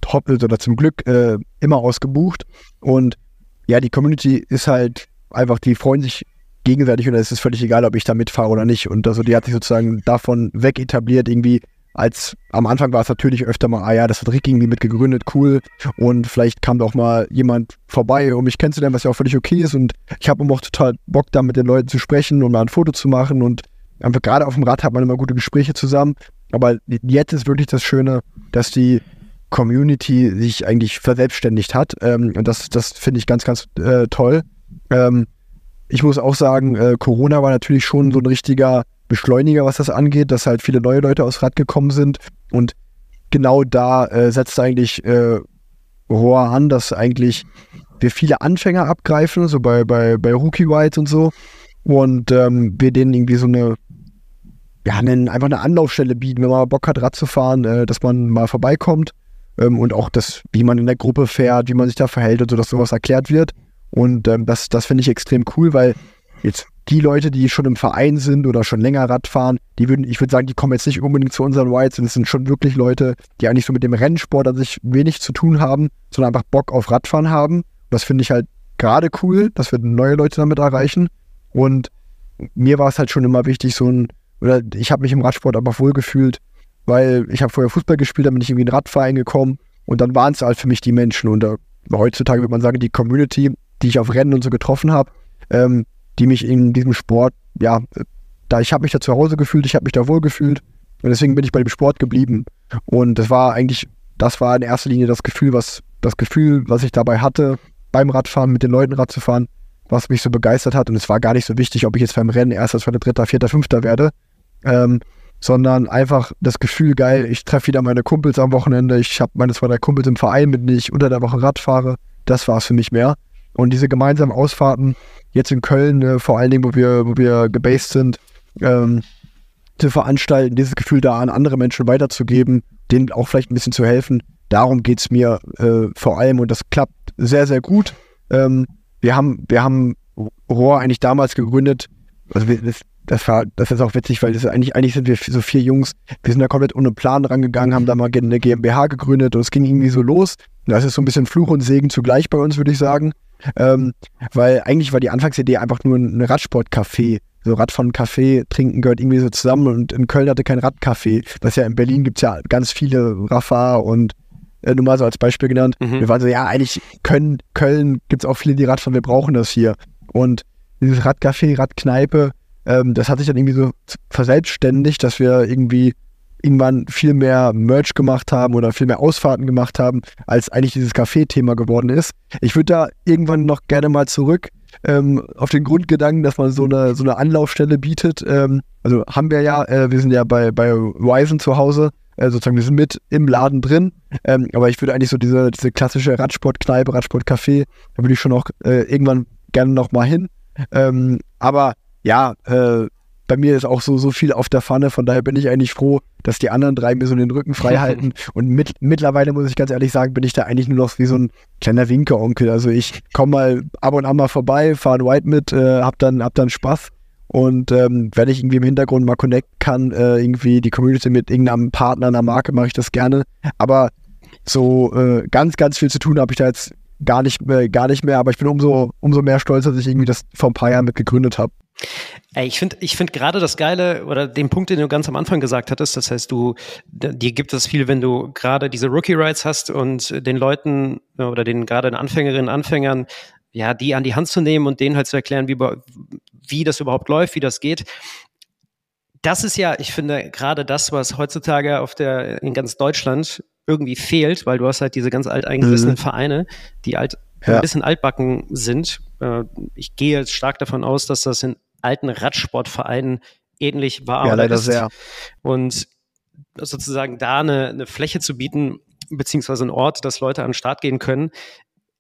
[SPEAKER 1] top oder zum Glück äh, immer ausgebucht. Und ja, die Community ist halt einfach, die freuen sich gegenseitig und es ist völlig egal, ob ich da mitfahre oder nicht. Und also die hat sich sozusagen davon weg etabliert, irgendwie als am Anfang war es natürlich öfter mal, ah ja, das hat Rick irgendwie mit gegründet, cool. Und vielleicht kam da auch mal jemand vorbei, um mich kennenzulernen, was ja auch völlig okay ist. Und ich habe auch total Bock, da mit den Leuten zu sprechen und mal ein Foto zu machen. Und einfach gerade auf dem Rad hat man immer gute Gespräche zusammen. Aber jetzt ist wirklich das Schöne, dass die Community sich eigentlich verselbstständigt hat. Ähm, und das, das finde ich ganz, ganz äh, toll. Ähm, ich muss auch sagen, äh, Corona war natürlich schon so ein richtiger Beschleuniger, was das angeht, dass halt viele neue Leute aufs Rad gekommen sind. Und genau da äh, setzt eigentlich äh, Rohr an, dass eigentlich wir viele Anfänger abgreifen, so bei, bei, bei Rookie Rides und so. Und ähm, wir denen irgendwie so eine, ja, einen, einfach eine Anlaufstelle bieten, wenn man Bock hat, Rad zu fahren, äh, dass man mal vorbeikommt ähm, und auch das, wie man in der Gruppe fährt, wie man sich da verhält und so, dass sowas erklärt wird. Und ähm, das, das finde ich extrem cool, weil jetzt die Leute, die schon im Verein sind oder schon länger Rad fahren, die würden, ich würde sagen, die kommen jetzt nicht unbedingt zu unseren Rides, und es sind schon wirklich Leute, die eigentlich so mit dem Rennsport an sich wenig zu tun haben, sondern einfach Bock auf Radfahren haben. Das finde ich halt gerade cool, dass wir neue Leute damit erreichen. Und mir war es halt schon immer wichtig, so ein, oder ich habe mich im Radsport aber wohl gefühlt, weil ich habe vorher Fußball gespielt, dann bin ich irgendwie in den Radverein gekommen und dann waren es halt für mich die Menschen. Und äh, heutzutage würde man sagen, die Community, die ich auf Rennen und so getroffen habe, ähm, die mich in diesem Sport, ja, da ich habe mich da zu Hause gefühlt, ich habe mich da wohl gefühlt und deswegen bin ich bei dem Sport geblieben. Und das war eigentlich, das war in erster Linie das Gefühl, was das Gefühl, was ich dabei hatte beim Radfahren mit den Leuten Rad zu fahren, was mich so begeistert hat. Und es war gar nicht so wichtig, ob ich jetzt beim Rennen erster, zweiter, dritter, vierter, fünfter werde, ähm, sondern einfach das Gefühl, geil, ich treffe wieder meine Kumpels am Wochenende, ich habe meine zwei, drei Kumpels im Verein, mit denen ich unter der Woche Rad fahre. Das war es für mich mehr. Und diese gemeinsamen Ausfahrten, jetzt in Köln, äh, vor allen Dingen, wo wir, wo wir gebased sind, ähm, zu veranstalten, dieses Gefühl da an andere Menschen weiterzugeben, denen auch vielleicht ein bisschen zu helfen. Darum geht es mir äh, vor allem und das klappt sehr, sehr gut. Ähm, wir haben, wir haben Rohr eigentlich damals gegründet. Also wir, das war, das ist auch witzig, weil das ist eigentlich, eigentlich sind wir so vier Jungs, wir sind da komplett ohne Plan rangegangen, haben da mal eine GmbH gegründet und es ging irgendwie so los. Das ist so ein bisschen Fluch und Segen zugleich bei uns, würde ich sagen. Ähm, weil eigentlich war die Anfangsidee einfach nur ein Radsportcafé so Radfahren, Kaffee trinken gehört irgendwie so zusammen und in Köln hatte kein Radcafé. Das ja in Berlin gibt es ja ganz viele Rafa und äh, nur mal so als Beispiel genannt. Mhm. Wir waren so, ja, eigentlich Köln, Köln gibt es auch viele, die Radfahren, wir brauchen das hier. Und dieses Radcafé, Radkneipe, ähm, das hat sich dann irgendwie so verselbstständigt, dass wir irgendwie irgendwann viel mehr Merch gemacht haben oder viel mehr Ausfahrten gemacht haben, als eigentlich dieses Café-Thema geworden ist. Ich würde da irgendwann noch gerne mal zurück ähm, auf den Grundgedanken, dass man so eine, so eine Anlaufstelle bietet. Ähm, also haben wir ja, äh, wir sind ja bei, bei Ryzen zu Hause, äh, sozusagen, wir sind mit im Laden drin. Ähm, aber ich würde eigentlich so diese, diese klassische Radsportkneipe, Radsportcafé, da würde ich schon auch äh, irgendwann gerne nochmal hin. Ähm, aber ja, äh, bei mir ist auch so, so viel auf der Pfanne, von daher bin ich eigentlich froh, dass die anderen drei mir so den Rücken frei halten. Und mit, mittlerweile muss ich ganz ehrlich sagen, bin ich da eigentlich nur noch wie so ein kleiner Winkeronkel. Also ich komme mal ab und an mal vorbei, fahre ein White mit, äh, hab dann, hab dann Spaß. Und ähm, wenn ich irgendwie im Hintergrund mal connecten kann, äh, irgendwie die Community mit irgendeinem Partner, einer Marke, mache ich das gerne. Aber so äh, ganz, ganz viel zu tun habe ich da jetzt gar nicht mehr, gar nicht mehr. Aber ich bin umso, umso mehr stolz, dass ich irgendwie das vor ein paar Jahren mit gegründet habe.
[SPEAKER 2] Ich finde ich finde gerade das Geile oder den Punkt, den du ganz am Anfang gesagt hattest, das heißt, du, dir gibt es viel, wenn du gerade diese Rookie Rides hast und den Leuten oder den gerade den Anfängerinnen, Anfängern, ja, die an die Hand zu nehmen und denen halt zu erklären, wie, wie das überhaupt läuft, wie das geht. Das ist ja, ich finde, gerade das, was heutzutage auf der, in ganz Deutschland irgendwie fehlt, weil du hast halt diese ganz alteingesessenen mhm. Vereine, die halt ja. ein bisschen altbacken sind. Äh, ich gehe jetzt stark davon aus, dass das in alten Radsportvereinen ähnlich war.
[SPEAKER 1] Ja, leider ist. sehr.
[SPEAKER 2] Und sozusagen da eine, eine Fläche zu bieten, beziehungsweise ein Ort, dass Leute an den Start gehen können,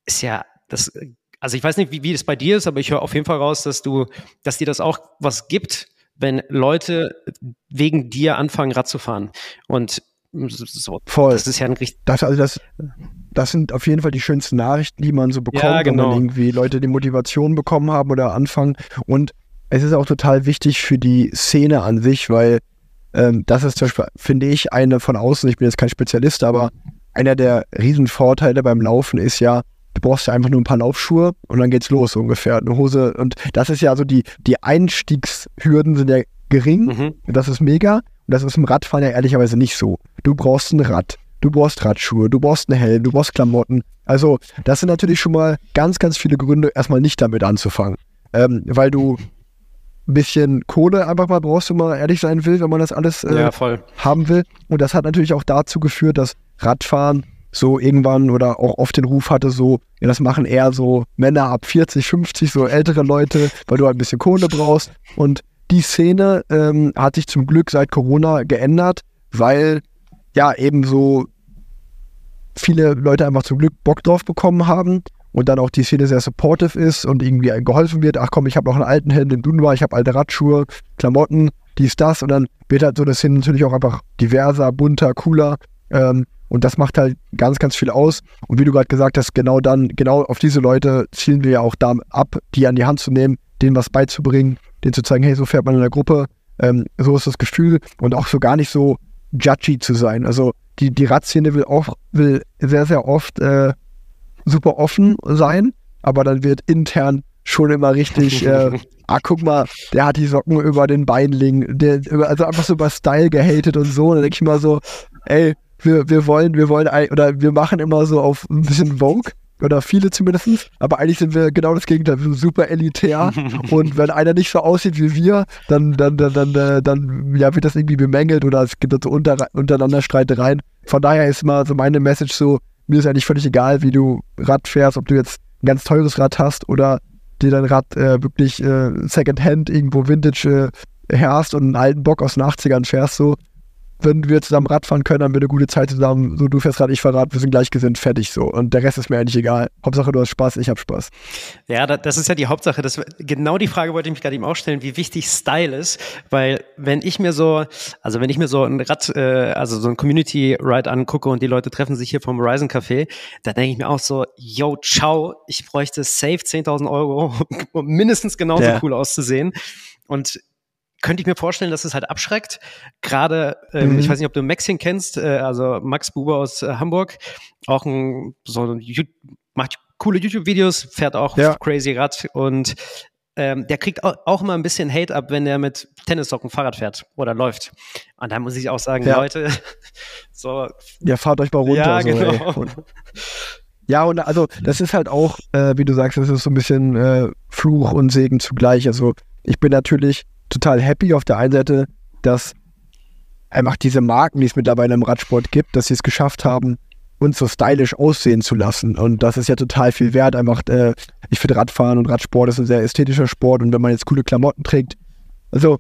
[SPEAKER 2] ist ja das, also ich weiß nicht, wie, wie das bei dir ist, aber ich höre auf jeden Fall raus, dass du, dass dir das auch was gibt, wenn Leute wegen dir anfangen, Rad zu fahren. Und
[SPEAKER 1] so, Voll. Das ist ja ein richtig. Das, also das, das sind auf jeden Fall die schönsten Nachrichten, die man so bekommt, ja, genau. wenn man irgendwie Leute die Motivation bekommen haben oder anfangen. Und es ist auch total wichtig für die Szene an sich, weil ähm, das ist zum Beispiel, finde ich, eine von außen, ich bin jetzt kein Spezialist, aber einer der Riesenvorteile beim Laufen ist ja, du brauchst ja einfach nur ein paar Laufschuhe und dann geht's los ungefähr. Eine Hose und das ist ja so, die, die Einstiegshürden sind ja gering, mhm. das ist mega. Und das ist im Radfahren ja ehrlicherweise nicht so. Du brauchst ein Rad, du brauchst Radschuhe, du brauchst einen Helm, du brauchst Klamotten. Also, das sind natürlich schon mal ganz, ganz viele Gründe, erstmal nicht damit anzufangen. Ähm, weil du ein bisschen Kohle einfach mal brauchst, wenn man ehrlich sein will, wenn man das alles äh, ja, haben will. Und das hat natürlich auch dazu geführt, dass Radfahren so irgendwann oder auch oft den Ruf hatte, so, ja, das machen eher so Männer ab 40, 50, so ältere Leute, weil du halt ein bisschen Kohle brauchst. Und die Szene ähm, hat sich zum Glück seit Corona geändert, weil ja eben so viele Leute einfach zum Glück Bock drauf bekommen haben und dann auch die Szene sehr supportive ist und irgendwie geholfen wird. Ach komm, ich habe noch einen alten Helm in Dunbar, ich habe alte Radschuhe, Klamotten, dies, das. Und dann wird halt so eine Szene natürlich auch einfach diverser, bunter, cooler. Ähm, und das macht halt ganz, ganz viel aus. Und wie du gerade gesagt hast, genau dann, genau auf diese Leute zielen wir ja auch da ab, die an die Hand zu nehmen, denen was beizubringen, denen zu zeigen, hey, so fährt man in der Gruppe, ähm, so ist das Gefühl und auch so gar nicht so judgy zu sein. Also die, die Radszene will auch, will sehr, sehr oft äh, super offen sein, aber dann wird intern schon immer richtig, äh, ah, guck mal, der hat die Socken über den Beinling, der, also einfach so über Style gehatet und so. Und dann denke ich mal so, ey, wir, wir wollen, wir wollen, oder wir machen immer so auf ein bisschen Vogue. Oder viele zumindest. Aber eigentlich sind wir genau das Gegenteil. Wir sind super elitär. und wenn einer nicht so aussieht wie wir, dann, dann, dann, dann, dann, dann ja, wird das irgendwie bemängelt oder es gibt so unter, untereinander Streitereien. Von daher ist immer so meine Message so, mir ist eigentlich völlig egal, wie du Rad fährst, ob du jetzt ein ganz teures Rad hast oder dir dein Rad äh, wirklich äh, Secondhand irgendwo Vintage äh, herst und einen alten Bock aus den 80ern fährst, so, wenn wir zusammen Rad fahren können, haben wir eine gute Zeit zusammen. So, du fährst Rad, ich fahr Rad, wir sind gleichgesinnt, fertig so. Und der Rest ist mir eigentlich egal. Hauptsache, du hast Spaß, ich hab Spaß.
[SPEAKER 2] Ja, das ist ja die Hauptsache. Das, genau die Frage wollte ich mich gerade eben auch stellen, wie wichtig Style ist. Weil, wenn ich mir so, also wenn ich mir so ein Rad, äh, also so ein Community-Ride angucke und die Leute treffen sich hier vom Horizon Café, da denke ich mir auch so, yo, ciao, ich bräuchte safe 10.000 Euro, um mindestens genauso ja. cool auszusehen. Und könnte ich mir vorstellen, dass es halt abschreckt. Gerade, ähm, mhm. ich weiß nicht, ob du Maxing kennst, äh, also Max Buber aus äh, Hamburg, auch ein, so ein, macht coole YouTube-Videos, fährt auch ja. crazy Rad und ähm, der kriegt auch, auch immer ein bisschen Hate ab, wenn der mit Tennissocken Fahrrad fährt oder läuft. Und da muss ich auch sagen, ja. Leute, so.
[SPEAKER 1] Ja, fahrt euch mal runter. Ja, so, genau. Und, ja, und also das ist halt auch, äh, wie du sagst, das ist so ein bisschen äh, Fluch und Segen zugleich. Also ich bin natürlich total happy auf der einen Seite, dass einfach diese Marken, die es mittlerweile im Radsport gibt, dass sie es geschafft haben, uns so stylisch aussehen zu lassen. Und das ist ja total viel wert. Einfach, äh, ich finde Radfahren und Radsport ist ein sehr ästhetischer Sport. Und wenn man jetzt coole Klamotten trägt, also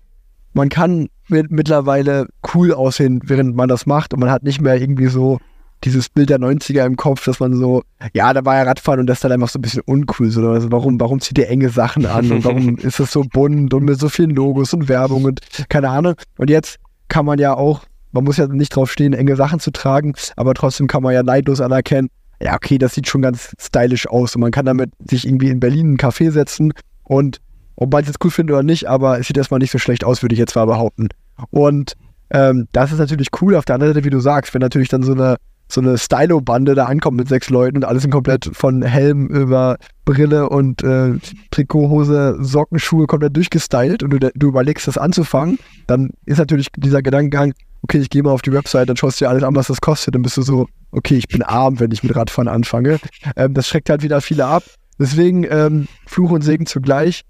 [SPEAKER 1] man kann mit, mittlerweile cool aussehen, während man das macht. Und man hat nicht mehr irgendwie so dieses Bild der 90er im Kopf, dass man so, ja, da war ja Radfahren und das ist dann einfach so ein bisschen uncool. So, also warum, warum zieht ihr enge Sachen an und warum ist das so bunt und mit so vielen Logos und Werbung und keine Ahnung. Und jetzt kann man ja auch, man muss ja nicht drauf stehen, enge Sachen zu tragen, aber trotzdem kann man ja neidlos anerkennen, ja, okay, das sieht schon ganz stylisch aus und man kann damit sich irgendwie in Berlin einen Café setzen und ob man es jetzt cool findet oder nicht, aber es sieht erstmal nicht so schlecht aus, würde ich jetzt zwar behaupten. Und ähm, das ist natürlich cool. Auf der anderen Seite, wie du sagst, wenn natürlich dann so eine so eine Stylo-Bande da ankommt mit sechs Leuten und alles sind komplett von Helm über Brille und äh, Trikothose, Socken, Schuhe komplett durchgestylt und du, du überlegst, das anzufangen, dann ist natürlich dieser Gedankengang, okay, ich gehe mal auf die Website, dann schaust du dir alles an, was das kostet, dann bist du so, okay, ich bin arm, wenn ich mit Radfahren anfange. Ähm, das schreckt halt wieder viele ab. Deswegen ähm, Fluch und Segen zugleich.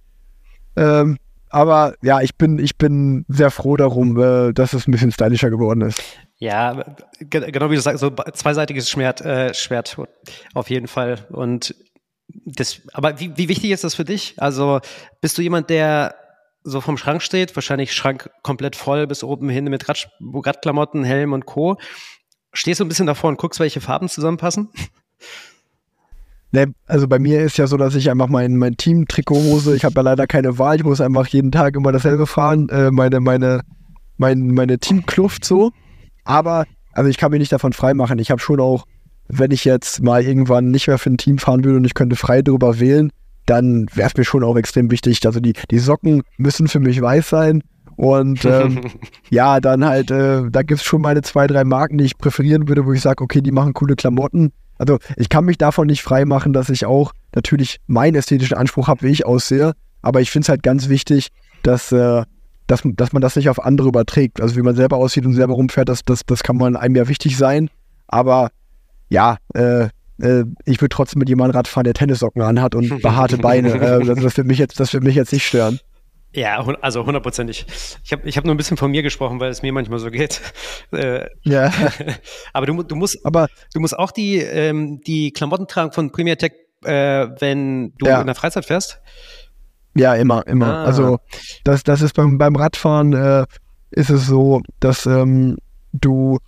[SPEAKER 1] Ähm, aber ja, ich bin, ich bin sehr froh darum, äh, dass es ein bisschen stylischer geworden ist.
[SPEAKER 2] Ja, genau wie du sagst, so zweiseitiges Schwert, äh, Schwert auf jeden Fall. Und das, aber wie, wie wichtig ist das für dich? Also bist du jemand, der so vom Schrank steht, wahrscheinlich Schrank komplett voll bis oben hin mit Rad, Radklamotten, Helm und Co. Stehst du ein bisschen davor und guckst, welche Farben zusammenpassen?
[SPEAKER 1] Ne, also bei mir ist ja so, dass ich einfach mein, mein Team-Trikothose, ich habe ja leider keine Wahl, ich muss einfach jeden Tag immer dasselbe fahren, äh, meine, meine, mein, meine Teamkluft so. Aber, also ich kann mich nicht davon freimachen. Ich habe schon auch, wenn ich jetzt mal irgendwann nicht mehr für ein Team fahren würde und ich könnte frei darüber wählen, dann wäre es mir schon auch extrem wichtig. Also die, die Socken müssen für mich weiß sein. Und ähm, ja, dann halt, äh, da gibt es schon meine zwei, drei Marken, die ich präferieren würde, wo ich sage, okay, die machen coole Klamotten. Also ich kann mich davon nicht frei machen, dass ich auch natürlich meinen ästhetischen Anspruch habe, wie ich aussehe. Aber ich finde es halt ganz wichtig, dass äh, dass, dass man das nicht auf andere überträgt. Also wie man selber aussieht und selber rumfährt, das, das, das kann man einem ja wichtig sein. Aber ja, äh, äh, ich würde trotzdem mit jemandem Rad fahren, der Tennissocken anhat und behaarte Beine. Äh, also das wird mich jetzt, das wird mich jetzt nicht stören.
[SPEAKER 2] Ja, also hundertprozentig. Ich habe ich hab nur ein bisschen von mir gesprochen, weil es mir manchmal so geht.
[SPEAKER 1] Äh, ja.
[SPEAKER 2] aber du, du musst, aber du musst auch die, ähm, die Klamotten tragen von Premier Tech, äh, wenn du ja. in der Freizeit fährst.
[SPEAKER 1] Ja, immer, immer. Ah. Also das, das ist beim, beim Radfahren äh, ist es so, dass ähm, du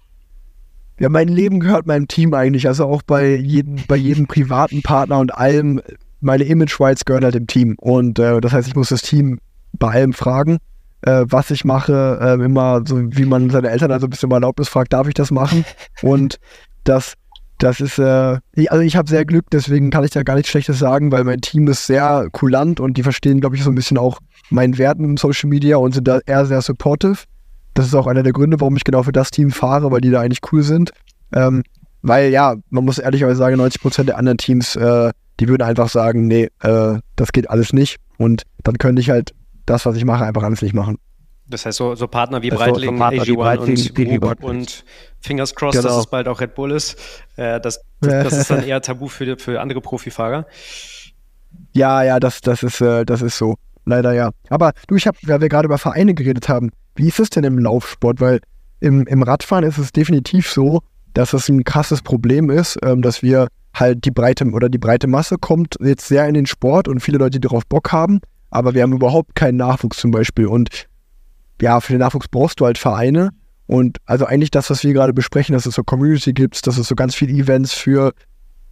[SPEAKER 1] ja, mein Leben gehört meinem Team eigentlich. Also auch bei jedem, bei jedem privaten Partner und allem, meine Image-Rights gehören halt dem Team. Und äh, das heißt, ich muss das Team bei allem fragen, äh, was ich mache. Äh, immer so, wie man seine Eltern also ein bisschen mal Erlaubnis fragt, darf ich das machen? Und das das ist, äh, also ich habe sehr Glück, deswegen kann ich da gar nichts Schlechtes sagen, weil mein Team ist sehr kulant und die verstehen, glaube ich, so ein bisschen auch meinen Werten in Social Media und sind da eher sehr supportive. Das ist auch einer der Gründe, warum ich genau für das Team fahre, weil die da eigentlich cool sind. Ähm, weil ja, man muss ehrlicherweise sagen, 90% der anderen Teams, äh, die würden einfach sagen, nee, äh, das geht alles nicht. Und dann könnte ich halt das, was ich mache, einfach alles nicht machen.
[SPEAKER 2] Das heißt, so, so Partner wie Breitling, so, so wie Breitling, und, und Fingers crossed, genau. dass es bald auch Red Bull ist. Äh, das, das, das, ist dann eher tabu für, für andere Profifahrer.
[SPEAKER 1] Ja, ja, das, das, ist, äh, das ist so. Leider ja. Aber du, ich habe, weil wir gerade über Vereine geredet haben, wie ist es denn im Laufsport? Weil im, im Radfahren ist es definitiv so, dass es ein krasses Problem ist, ähm, dass wir halt die breite oder die breite Masse kommt jetzt sehr in den Sport und viele Leute, die darauf Bock haben, aber wir haben überhaupt keinen Nachwuchs zum Beispiel. Und ja, für den Nachwuchs brauchst du halt Vereine. Und also eigentlich das, was wir gerade besprechen, dass es so Community gibt, dass es so ganz viele Events für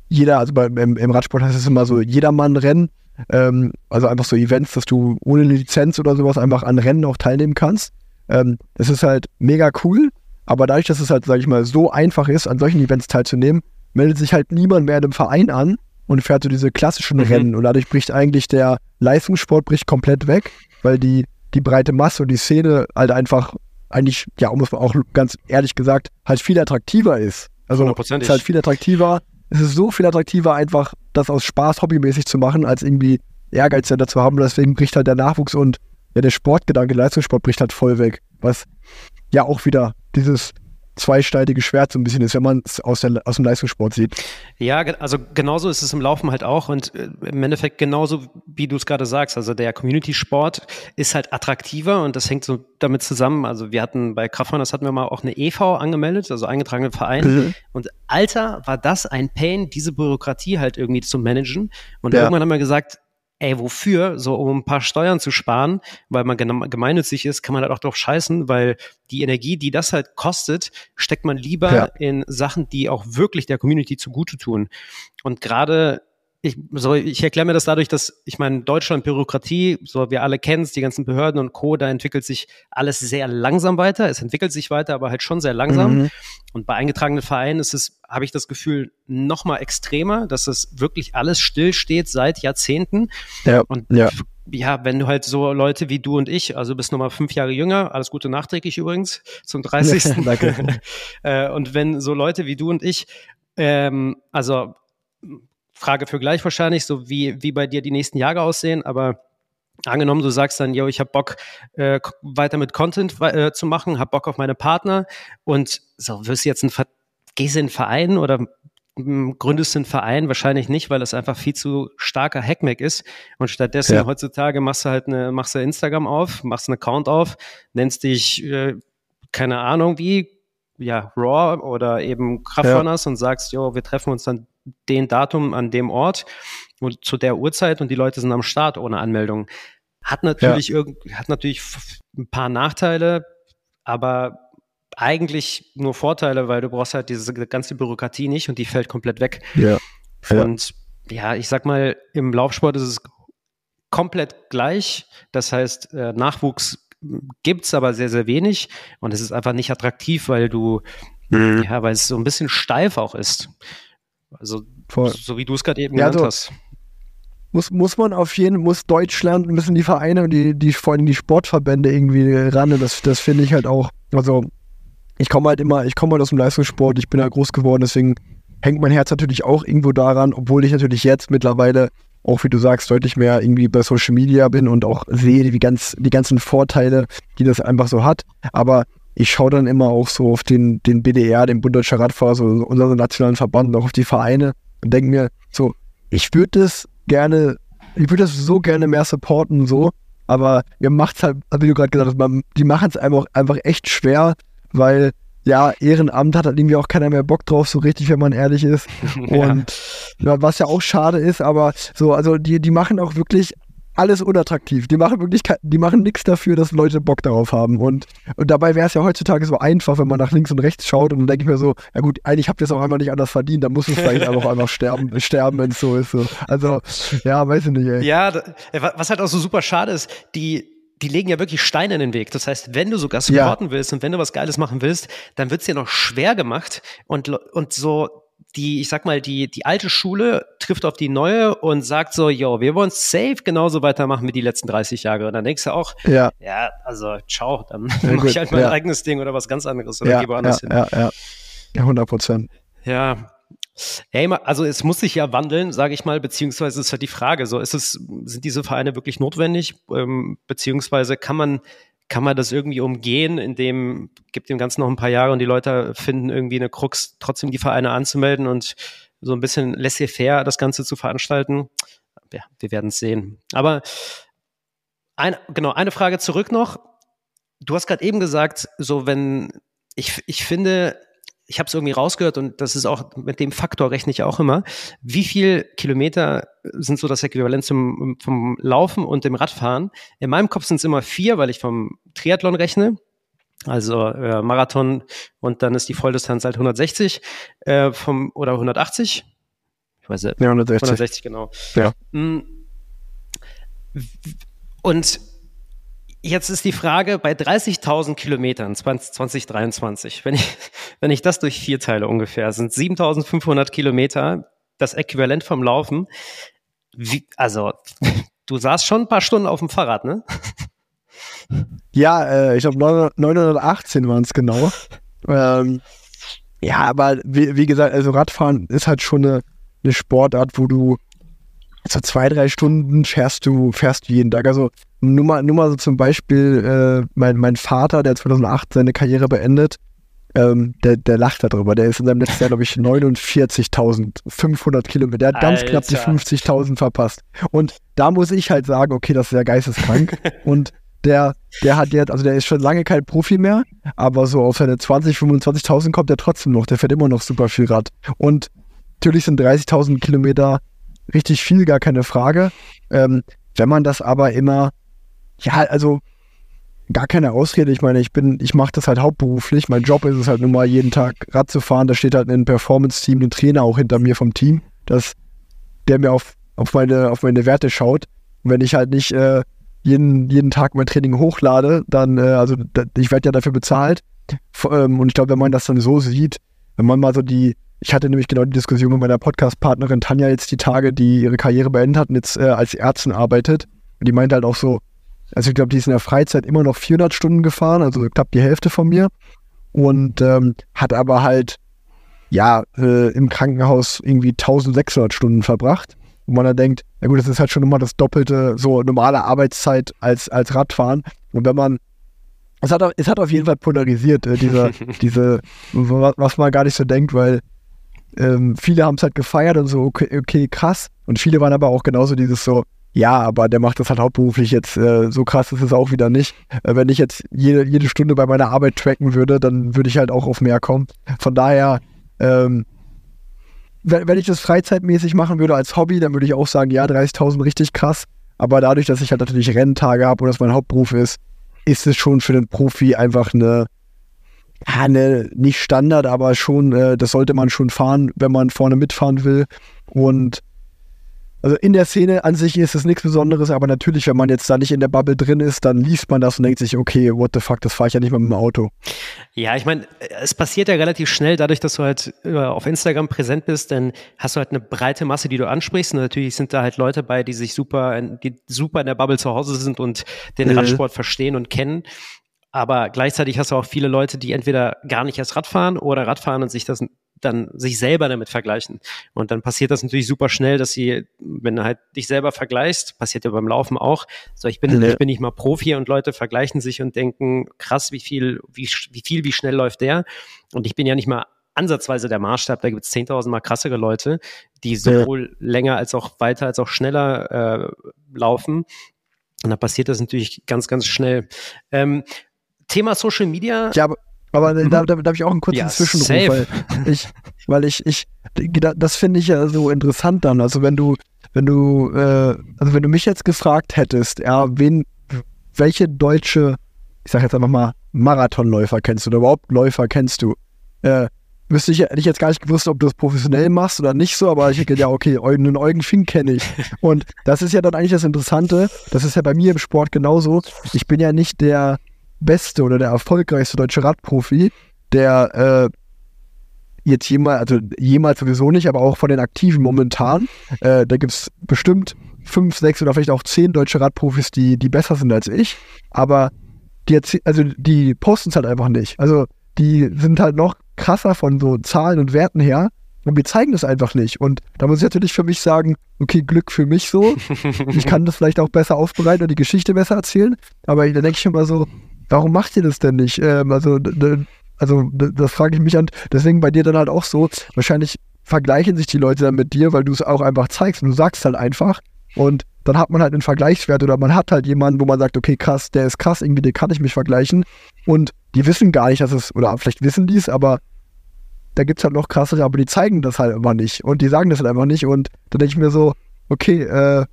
[SPEAKER 1] jeder, also bei, im, im, Radsport heißt es immer so Jedermann-Rennen, ähm, also einfach so Events, dass du ohne Lizenz oder sowas einfach an Rennen auch teilnehmen kannst. Ähm, das ist halt mega cool, aber dadurch, dass es halt, sag ich mal, so einfach ist, an solchen Events teilzunehmen, meldet sich halt niemand mehr in einem Verein an und fährt so diese klassischen mhm. Rennen und dadurch bricht eigentlich der Leistungssport bricht komplett weg, weil die, die breite Masse und die Szene halt einfach eigentlich, ja, muss man auch ganz ehrlich gesagt, halt viel attraktiver ist. Also es ist halt viel attraktiver. Es ist so viel attraktiver, einfach das aus Spaß hobbymäßig zu machen, als irgendwie Ehrgeiz dazu haben. Deswegen bricht halt der Nachwuchs und ja, der Sportgedanke, Leistungssport bricht halt voll weg. Was ja auch wieder dieses zweischneidige Schwert so ein bisschen ist, wenn man es aus, aus dem Leistungssport sieht.
[SPEAKER 2] Ja, also genauso ist es im Laufen halt auch und äh, im Endeffekt genauso, wie du es gerade sagst. Also der Community-Sport ist halt attraktiver und das hängt so damit zusammen. Also wir hatten bei Kraftmann, das hatten wir mal auch eine EV angemeldet, also eingetragenen Verein. Mhm. Und Alter, war das ein Pain, diese Bürokratie halt irgendwie zu managen. Und ja. irgendwann haben wir gesagt, ey, wofür? So, um ein paar Steuern zu sparen, weil man gemeinnützig ist, kann man halt auch drauf scheißen, weil die Energie, die das halt kostet, steckt man lieber ja. in Sachen, die auch wirklich der Community zugute tun. Und gerade ich, so, ich erkläre mir das dadurch, dass ich meine, Deutschland Bürokratie, so wir alle kennen es, die ganzen Behörden und Co., da entwickelt sich alles sehr langsam weiter. Es entwickelt sich weiter, aber halt schon sehr langsam. Mhm. Und bei eingetragenen Vereinen ist es, habe ich das Gefühl, noch mal extremer, dass es wirklich alles stillsteht seit Jahrzehnten. Ja, und ja. ja, wenn du halt so Leute wie du und ich, also bist nochmal fünf Jahre jünger, alles Gute nachträglich übrigens, zum 30. Danke. Äh, und wenn so Leute wie du und ich ähm, also Frage für gleich wahrscheinlich, so wie, wie bei dir die nächsten Jahre aussehen, aber angenommen, du sagst dann, yo, ich habe Bock, äh, weiter mit Content äh, zu machen, habe Bock auf meine Partner und so, wirst du jetzt ein, gehst in einen Verein oder gründest einen Verein? Wahrscheinlich nicht, weil das einfach viel zu starker Hackmack ist. Und stattdessen ja. heutzutage machst du halt eine, machst du Instagram auf, machst einen Account auf, nennst dich, äh, keine Ahnung wie, ja, Raw oder eben Kraftrunners ja. und sagst, jo, wir treffen uns dann den Datum an dem Ort und zu der Uhrzeit und die Leute sind am Start ohne Anmeldung. Hat natürlich ja. irgend, hat natürlich ein paar Nachteile, aber eigentlich nur Vorteile, weil du brauchst halt diese ganze Bürokratie nicht und die fällt komplett weg. Ja. Und ja, ich sag mal, im Laufsport ist es komplett gleich. Das heißt, äh, Nachwuchs gibt's aber sehr, sehr wenig und es ist einfach nicht attraktiv, weil du, mhm. ja, weil es so ein bisschen steif auch ist. Also, Voll. so wie du es gerade eben ja, genannt also, hast.
[SPEAKER 1] Muss, muss man auf jeden muss Deutschland, müssen die Vereine und die, die, vor allem die Sportverbände irgendwie ran. Und das, das finde ich halt auch. Also, ich komme halt immer, ich komme halt aus dem Leistungssport, ich bin halt groß geworden, deswegen hängt mein Herz natürlich auch irgendwo daran, obwohl ich natürlich jetzt mittlerweile auch wie du sagst, deutlich mehr irgendwie bei Social Media bin und auch sehe die, ganz, die ganzen Vorteile, die das einfach so hat. Aber ich schaue dann immer auch so auf den, den BDR, den Bund Deutscher Radfahrer, so unseren nationalen Verband, und auch auf die Vereine und denke mir so, ich würde das gerne, ich würde das so gerne mehr supporten, so, aber ihr macht es halt, wie du gerade gesagt hast, die machen es einfach, einfach echt schwer, weil ja, Ehrenamt hat halt irgendwie auch keiner mehr Bock drauf, so richtig, wenn man ehrlich ist. Und ja. was ja auch schade ist, aber so, also die, die machen auch wirklich alles unattraktiv. Die machen wirklich, die machen nichts dafür, dass Leute Bock darauf haben. Und, und dabei wäre es ja heutzutage so einfach, wenn man nach links und rechts schaut und dann denke ich mir so, ja gut, eigentlich habt ihr es auch einfach nicht anders verdient, dann muss es vielleicht einfach einfach sterben, sterben, wenn es so ist. So. Also, ja, weiß ich nicht, ey.
[SPEAKER 2] Ja, was halt auch so super schade ist, die, die legen ja wirklich Steine in den Weg. Das heißt, wenn du sogar supporten ja. willst und wenn du was Geiles machen willst, dann wird es dir noch schwer gemacht und, und so die, ich sag mal, die, die alte Schule trifft auf die neue und sagt so, yo, wir wollen safe genauso weitermachen wie die letzten 30 Jahre. Und dann denkst du auch, ja, ja also ciao, dann ja, mache ich halt mein ja. eigenes Ding oder was ganz anderes oder
[SPEAKER 1] ja, gehe woanders ja, hin. Ja, ja, ja, 100 Prozent.
[SPEAKER 2] Ja, Hey, also es muss sich ja wandeln, sage ich mal, beziehungsweise ist halt die Frage, so ist es, sind diese Vereine wirklich notwendig, ähm, beziehungsweise kann man kann man das irgendwie umgehen, indem gibt dem Ganzen noch ein paar Jahre und die Leute finden irgendwie eine Krux, trotzdem die Vereine anzumelden und so ein bisschen laissez-faire das Ganze zu veranstalten. Ja, wir werden es sehen. Aber ein, genau, eine Frage zurück noch. Du hast gerade eben gesagt, so wenn ich, ich finde, ich habe es irgendwie rausgehört und das ist auch, mit dem Faktor rechne ich auch immer. Wie viel Kilometer sind so das Äquivalent zum, vom Laufen und dem Radfahren? In meinem Kopf sind es immer vier, weil ich vom Triathlon rechne. Also äh, Marathon und dann ist die Volldistanz halt 160 äh, vom, oder 180. Ich weiß nicht. Ja, 160. 160, genau. Ja. Mm. Und Jetzt ist die Frage, bei 30.000 Kilometern 20, 2023, wenn ich, wenn ich das durch vier teile ungefähr, sind 7.500 Kilometer das Äquivalent vom Laufen. Wie, also, du saßt schon ein paar Stunden auf dem Fahrrad, ne?
[SPEAKER 1] Ja, äh, ich glaube 918 waren es genau. Ähm, ja, aber wie, wie, gesagt, also Radfahren ist halt schon eine, eine Sportart, wo du so zwei, drei Stunden fährst du, fährst du jeden Tag. Also nur mal, nur mal so zum Beispiel, äh, mein, mein Vater, der 2008 seine Karriere beendet, ähm, der, der lacht darüber. Der ist in seinem letzten Jahr, glaube ich, 49.500 Kilometer. Der hat Alter. ganz knapp die 50.000 verpasst. Und da muss ich halt sagen, okay, das ist ja geisteskrank. Und der, der hat jetzt, also der ist schon lange kein Profi mehr, aber so auf seine 20, 25.000 kommt er trotzdem noch. Der fährt immer noch super viel Rad. Und natürlich sind 30.000 Kilometer richtig viel, gar keine Frage. Ähm, wenn man das aber immer, ja, also gar keine Ausrede. Ich meine, ich bin, ich mache das halt hauptberuflich. Mein Job ist es halt nun mal jeden Tag Rad zu fahren. Da steht halt ein Performance-Team, ein Trainer auch hinter mir vom Team, dass der mir auf, auf meine, auf meine Werte schaut. Und wenn ich halt nicht äh, jeden, jeden Tag mein Training hochlade, dann, äh, also da, ich werde ja dafür bezahlt. Ähm, und ich glaube, wenn man das dann so sieht, wenn man mal so die, ich hatte nämlich genau die Diskussion mit meiner Podcast-Partnerin Tanja jetzt die Tage, die ihre Karriere beendet hat und jetzt äh, als Ärztin arbeitet. Und die meinte halt auch so, also ich glaube, die ist in der Freizeit immer noch 400 Stunden gefahren, also knapp die Hälfte von mir. Und ähm, hat aber halt, ja, äh, im Krankenhaus irgendwie 1600 Stunden verbracht. Und man dann denkt, na gut, das ist halt schon immer das doppelte, so normale Arbeitszeit als, als Radfahren. Und wenn man es hat, es hat auf jeden Fall polarisiert, äh, diese, diese, was man gar nicht so denkt, weil ähm, viele haben es halt gefeiert und so, okay, okay, krass. Und viele waren aber auch genauso dieses so, ja, aber der macht das halt hauptberuflich jetzt, äh, so krass ist es auch wieder nicht. Äh, wenn ich jetzt jede, jede Stunde bei meiner Arbeit tracken würde, dann würde ich halt auch auf mehr kommen. Von daher, ähm, wenn, wenn ich das freizeitmäßig machen würde als Hobby, dann würde ich auch sagen, ja, 30.000 richtig krass. Aber dadurch, dass ich halt natürlich Renntage habe und das mein Hauptberuf ist, ist es schon für den Profi einfach eine, ja, ne, nicht Standard, aber schon, äh, das sollte man schon fahren, wenn man vorne mitfahren will. Und also in der Szene an sich ist es nichts Besonderes, aber natürlich, wenn man jetzt da nicht in der Bubble drin ist, dann liest man das und denkt sich, okay, what the fuck, das fahre ich ja nicht mal mit dem Auto.
[SPEAKER 2] Ja, ich meine, es passiert ja relativ schnell, dadurch, dass du halt äh, auf Instagram präsent bist, dann hast du halt eine breite Masse, die du ansprichst. Und natürlich sind da halt Leute bei, die sich super, die super in der Bubble zu Hause sind und den äh. Radsport verstehen und kennen. Aber gleichzeitig hast du auch viele Leute, die entweder gar nicht erst Radfahren oder Radfahren und sich das dann sich selber damit vergleichen. Und dann passiert das natürlich super schnell, dass sie, wenn du halt dich selber vergleichst, passiert ja beim Laufen auch, so ich bin, nee. ich bin nicht mal Profi und Leute vergleichen sich und denken, krass, wie viel, wie, wie viel, wie schnell läuft der? Und ich bin ja nicht mal ansatzweise der Maßstab, da gibt es 10.000 mal krassere Leute, die sowohl ja. länger als auch weiter als auch schneller äh, laufen. Und da passiert das natürlich ganz, ganz schnell. Ähm, Thema Social Media.
[SPEAKER 1] Ja, aber, aber mhm. da, da, da habe ich auch einen kurzen ja, Zwischenruf, safe. weil ich, weil ich, ich, das finde ich ja so interessant dann. Also wenn du, wenn du, äh, also wenn du mich jetzt gefragt hättest, ja, wen, welche deutsche, ich sag jetzt einfach mal, Marathonläufer kennst du oder überhaupt Läufer kennst du, äh, wüsste ich, hätte ich jetzt gar nicht gewusst, ob du das professionell machst oder nicht so, aber ich denke, ja, okay, einen Eugen Fink kenne ich. Und das ist ja dann eigentlich das Interessante, das ist ja bei mir im Sport genauso. Ich bin ja nicht der, beste oder der erfolgreichste deutsche Radprofi, der äh, jetzt jemals, also jemals sowieso nicht, aber auch von den Aktiven momentan, äh, da gibt es bestimmt fünf, sechs oder vielleicht auch zehn deutsche Radprofis, die, die besser sind als ich, aber die, also die posten es halt einfach nicht. Also die sind halt noch krasser von so Zahlen und Werten her und wir zeigen das einfach nicht. Und da muss ich natürlich für mich sagen, okay, Glück für mich so. Ich kann das vielleicht auch besser aufbereiten und die Geschichte besser erzählen. Aber da denke ich immer so, warum macht ihr das denn nicht? Ähm, also, also das frage ich mich an. Deswegen bei dir dann halt auch so, wahrscheinlich vergleichen sich die Leute dann mit dir, weil du es auch einfach zeigst und du sagst halt einfach und dann hat man halt einen Vergleichswert oder man hat halt jemanden, wo man sagt, okay, krass, der ist krass, irgendwie, den kann ich mich vergleichen und die wissen gar nicht, dass es, oder vielleicht wissen die es, aber da gibt es halt noch krassere, aber die zeigen das halt immer nicht und die sagen das halt einfach nicht und da denke ich mir so, okay, äh,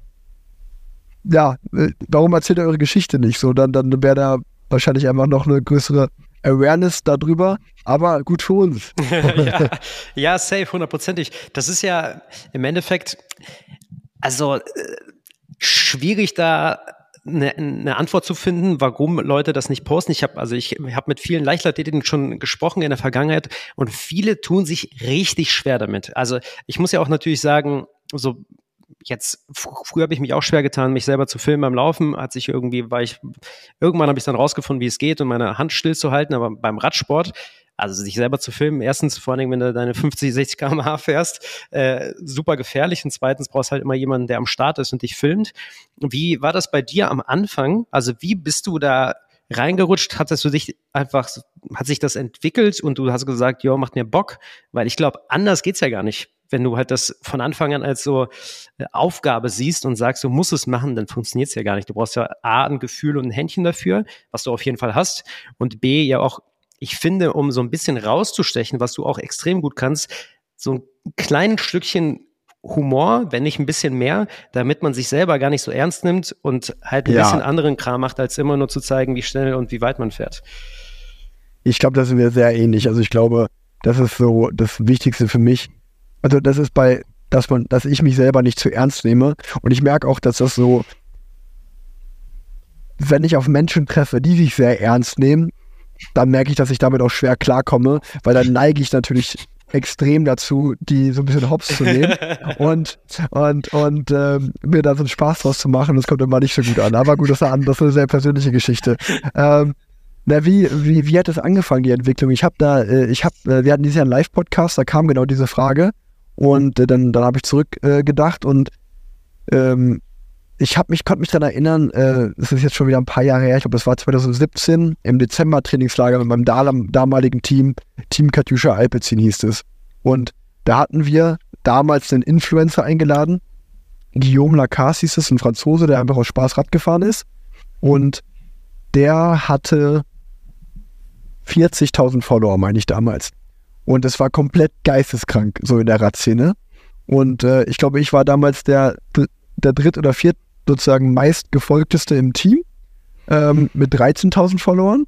[SPEAKER 1] ja, äh, warum erzählt ihr eure Geschichte nicht? So, dann, dann wäre da wahrscheinlich einfach noch eine größere Awareness darüber, aber gut für uns.
[SPEAKER 2] ja, ja, safe, hundertprozentig. Das ist ja im Endeffekt, also äh, schwierig da eine, eine Antwort zu finden, warum Leute das nicht posten. Ich habe also ich habe mit vielen Leichtathletiken schon gesprochen in der Vergangenheit und viele tun sich richtig schwer damit. Also ich muss ja auch natürlich sagen, so jetzt früher habe ich mich auch schwer getan, mich selber zu filmen beim Laufen. Hat sich irgendwie, war ich irgendwann habe ich dann rausgefunden, wie es geht und meine Hand stillzuhalten. Aber beim Radsport also sich selber zu filmen, erstens vor allem, wenn du deine 50, 60 km/h fährst, äh, super gefährlich. Und zweitens brauchst halt immer jemanden, der am Start ist und dich filmt. Wie war das bei dir am Anfang? Also wie bist du da reingerutscht? Hattest du dich einfach, hat sich das entwickelt und du hast gesagt, ja, macht mir Bock? Weil ich glaube, anders geht's ja gar nicht. Wenn du halt das von Anfang an als so äh, Aufgabe siehst und sagst, du musst es machen, dann funktioniert's ja gar nicht. Du brauchst ja A, ein Gefühl und ein Händchen dafür, was du auf jeden Fall hast. Und B, ja auch ich finde, um so ein bisschen rauszustechen, was du auch extrem gut kannst, so ein kleines Stückchen Humor, wenn nicht ein bisschen mehr, damit man sich selber gar nicht so ernst nimmt und halt ein ja. bisschen anderen Kram macht, als immer nur zu zeigen, wie schnell und wie weit man fährt.
[SPEAKER 1] Ich glaube, da sind wir sehr ähnlich. Also ich glaube, das ist so das Wichtigste für mich. Also das ist bei, dass man, dass ich mich selber nicht zu ernst nehme. Und ich merke auch, dass das so, wenn ich auf Menschen treffe, die sich sehr ernst nehmen, dann merke ich, dass ich damit auch schwer klarkomme, weil dann neige ich natürlich extrem dazu, die so ein bisschen hops zu nehmen und, und, und ähm, mir da so einen Spaß draus zu machen. Das kommt immer nicht so gut an. Aber gut, das ist eine, das ist eine sehr persönliche Geschichte. Ähm, na, wie, wie, wie hat das angefangen, die Entwicklung? Ich habe da, äh, ich habe, äh, wir hatten dieses Jahr einen Live-Podcast, da kam genau diese Frage und äh, dann, dann habe ich zurückgedacht äh, und ähm, ich habe mich, konnte mich daran erinnern, äh, das ist jetzt schon wieder ein paar Jahre her, ich glaube, das war 2017 im Dezember Trainingslager mit meinem damaligen Team, Team Katjuscha Alpezin hieß es. Und da hatten wir damals einen Influencer eingeladen, Guillaume Lacasse hieß es, ein Franzose, der einfach aus Spaß Rad gefahren ist. Und der hatte 40.000 Follower, meine ich damals. Und es war komplett geisteskrank, so in der Radszene. Und äh, ich glaube, ich war damals der, der dritt- oder viert, sozusagen meistgefolgteste im Team ähm, mit 13.000 Followern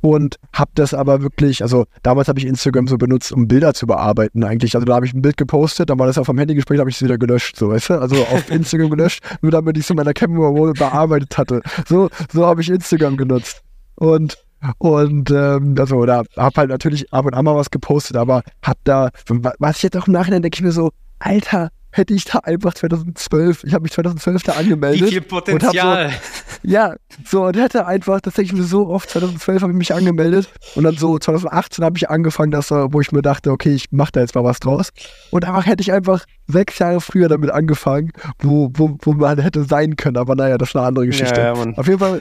[SPEAKER 1] und habe das aber wirklich, also damals habe ich Instagram so benutzt, um Bilder zu bearbeiten eigentlich. Also da habe ich ein Bild gepostet, dann war das auf dem Handy gespräch, habe ich es wieder gelöscht, so weißt du? Also auf Instagram gelöscht, nur damit ich es in meiner Camera Roll bearbeitet hatte. So, so habe ich Instagram genutzt. Und und ähm, also da habe halt natürlich ab und an mal was gepostet, aber hab da, was ich jetzt auch im Nachhinein denke ich mir so, Alter, hätte ich da einfach 2012, ich habe mich 2012 da angemeldet. Wie
[SPEAKER 2] viel Potenzial.
[SPEAKER 1] So, ja, so und hätte einfach, das denke ich mir so oft, 2012 habe ich mich angemeldet und dann so 2018 habe ich angefangen, dass, wo ich mir dachte, okay, ich mache da jetzt mal was draus. Und einfach hätte ich einfach sechs Jahre früher damit angefangen, wo, wo, wo man hätte sein können. Aber naja, das war eine andere Geschichte. Ja, ja, auf, jeden Fall,